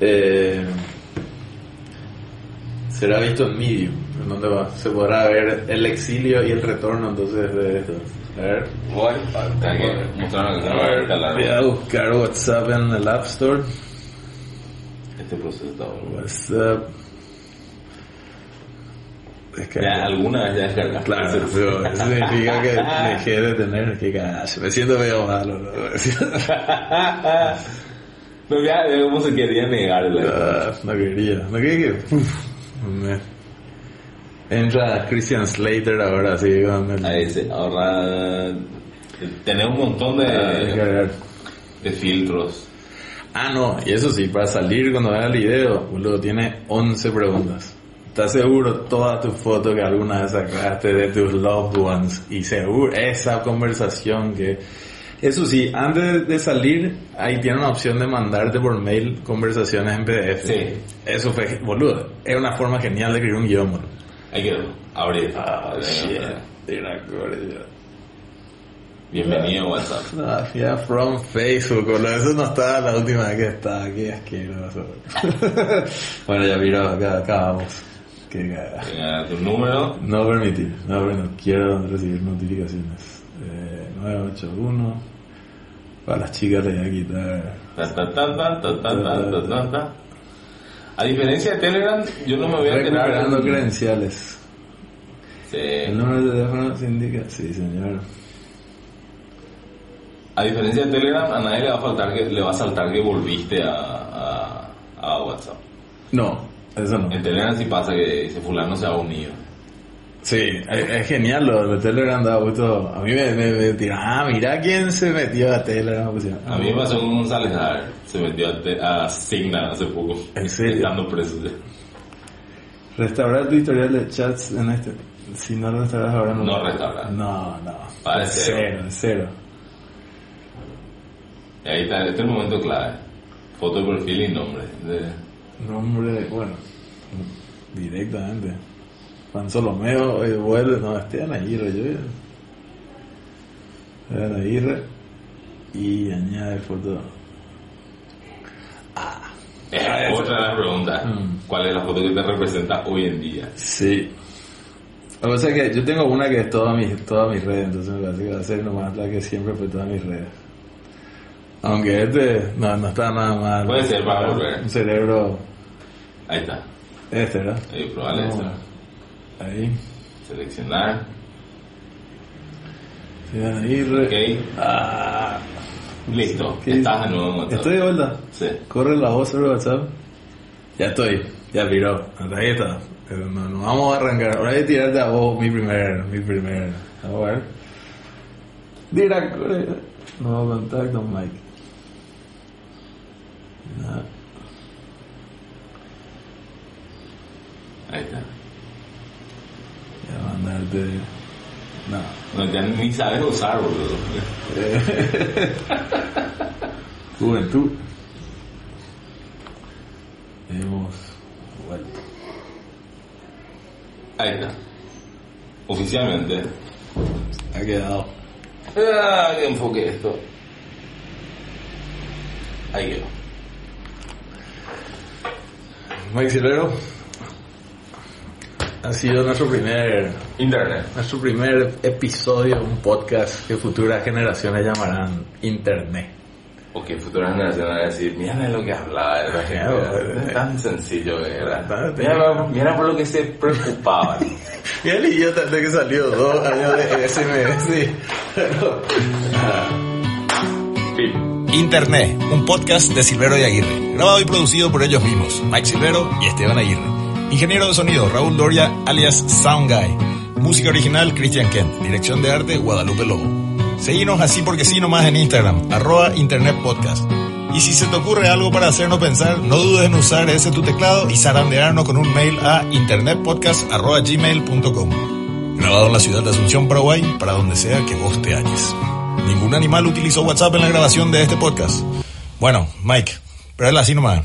S4: Eh, será visto en Medium, en donde va, se podrá ver el exilio y el retorno entonces de esto. A ver. Voy a buscar WhatsApp en el App Store.
S3: Este proceso está
S4: WhatsApp.
S3: Ya, alguna ya descargaste.
S4: Claro, eso significa que dejé de tener que. Me siento medio malo. ¿no?
S3: No, ya, cómo se quería negar. la-
S4: Ah, no quería, no quería que... uf, Entra Christian Slater ahora, sí, con el...
S3: Ahí se ahorra. Tener un montón de,
S4: Ah,
S3: de filtros.
S4: Ah, no, y eso sí, para salir cuando veas el video, boludo, tiene 11 preguntas. ¿Estás seguro toda tu foto que alguna vez sacaste de tus loved ones? Y seguro, esa conversación que... Eso sí, antes de salir, ahí tiene una opción de mandarte por mail conversaciones en PDF.
S3: Sí.
S4: Eso fue, boludo, es una forma genial de escribir un guion, boludo.
S3: Hay que abrir.
S4: Ah, shit.
S3: Bienvenido WhatsApp.
S4: Ah, ya from Facebook, boludo. Eso no estaba la última vez que estaba. Qué asqueroso. bueno, ya miro, acá, acá vamos. Qué
S3: gada. tu número.
S4: No permitir, no, no quiero recibir notificaciones. Eh, 981. Para las chicas les voy a quitar.
S3: A diferencia de Telegram, yo no me voy a tener
S4: Recuperando credenciales. El número de teléfono se indica. Sí, señor.
S3: A diferencia de Telegram, a nadie le va a faltar que le va a saltar que volviste a, a, a WhatsApp.
S4: No, eso no.
S3: En Telegram sí pasa que ese fulano se ha unido.
S4: Sí, es, es genial lo Telegram, da gusto. A mí me, me, me tiran, ah, mira quién se metió a Telegram. Pues,
S3: A mí me pasó con González Dar, se metió a, te- a Signa hace poco.
S4: ¿En serio?
S3: Estando preso. ya.
S4: Restaurar tu historial de chats en este. Si no lo restauras ahora no.
S3: No restaurar.
S4: No, no.
S3: Vale,
S4: De
S3: cero.
S4: cero, cero.
S3: Y ahí está, este es el momento clave. Foto de perfil y nombre. De-
S4: Nombre, bueno, directamente. Juan Solomeo, eh, vuelve, no, Esteban Aguirre, yo. Esteban Aguirre. Y añade foto.
S3: Eh, otra de las preguntas.
S4: Mm.
S3: ¿Cuál es la foto que te representa hoy en día?
S4: Sí. O sea que yo tengo una que es toda mi, toda mi red, entonces me parece que va a ser nomás la que siempre fue toda mi red. Aunque este no, no está nada mal.
S3: Puede ser para volver.
S4: Un cerebro
S3: Ahí está.
S4: este, ¿verdad?
S3: Ahí, probable
S4: No.
S3: esa.
S4: Ahí.
S3: Seleccionar.
S4: Esteban Aguirre.
S3: Ok.
S4: Ah,
S3: Listo.
S4: ¿qué
S3: Estás de nuevo en WhatsApp.
S4: Estoy de vuelta.
S3: Sí.
S4: Corre la voz sobre WhatsApp. Ya estoy. Ya viró. Hasta ahí está. Pero no, no vamos a arrancar. Ahora voy a tirarte a vos mi primer. Mi primer. A ver. Dirá, corre. Nuevo contacto, Mike.
S3: Ahí está.
S4: Ya mandarte. No.
S3: No, ya ni sabes usar, boludo.
S4: Juventud. Hemos vuelto.
S3: Ahí está. Oficialmente.
S4: Ha quedado.
S3: Ah, que enfoque esto. Ahí quedó.
S4: Mike Silvero. Ha sido nuestro primer
S3: Internet.
S4: Nuestro primer episodio de un podcast que futuras generaciones llamarán Internet.
S3: O que futuras generaciones van a decir, mira de lo que hablaba, era
S4: Claro,
S3: tan sencillo que era. Mira, mira por lo que se preocupaban.
S4: Y el idiota de que salió dos años de SMS.
S1: Internet, un podcast de Silvero y Aguirre, grabado y producido por ellos mismos, Mike Silvero y Esteban Aguirre. Ingeniero de sonido, Raúl Doria, alias Sound Guy. Música original, Christian Kent. Dirección de arte, Guadalupe Lobo. Seguinos así porque sí nomás en Instagram, arroba Internet Podcast. Y si se te ocurre algo para hacernos pensar, no dudes en usar ese tu teclado y zarandearnos con un mail a internetpodcast.gmail.com. Grabado en la ciudad de Asunción, Paraguay, para donde sea que vos te halles. Ningún animal utilizó WhatsApp en la grabación de este podcast. Bueno, Mike, pero él así nomás.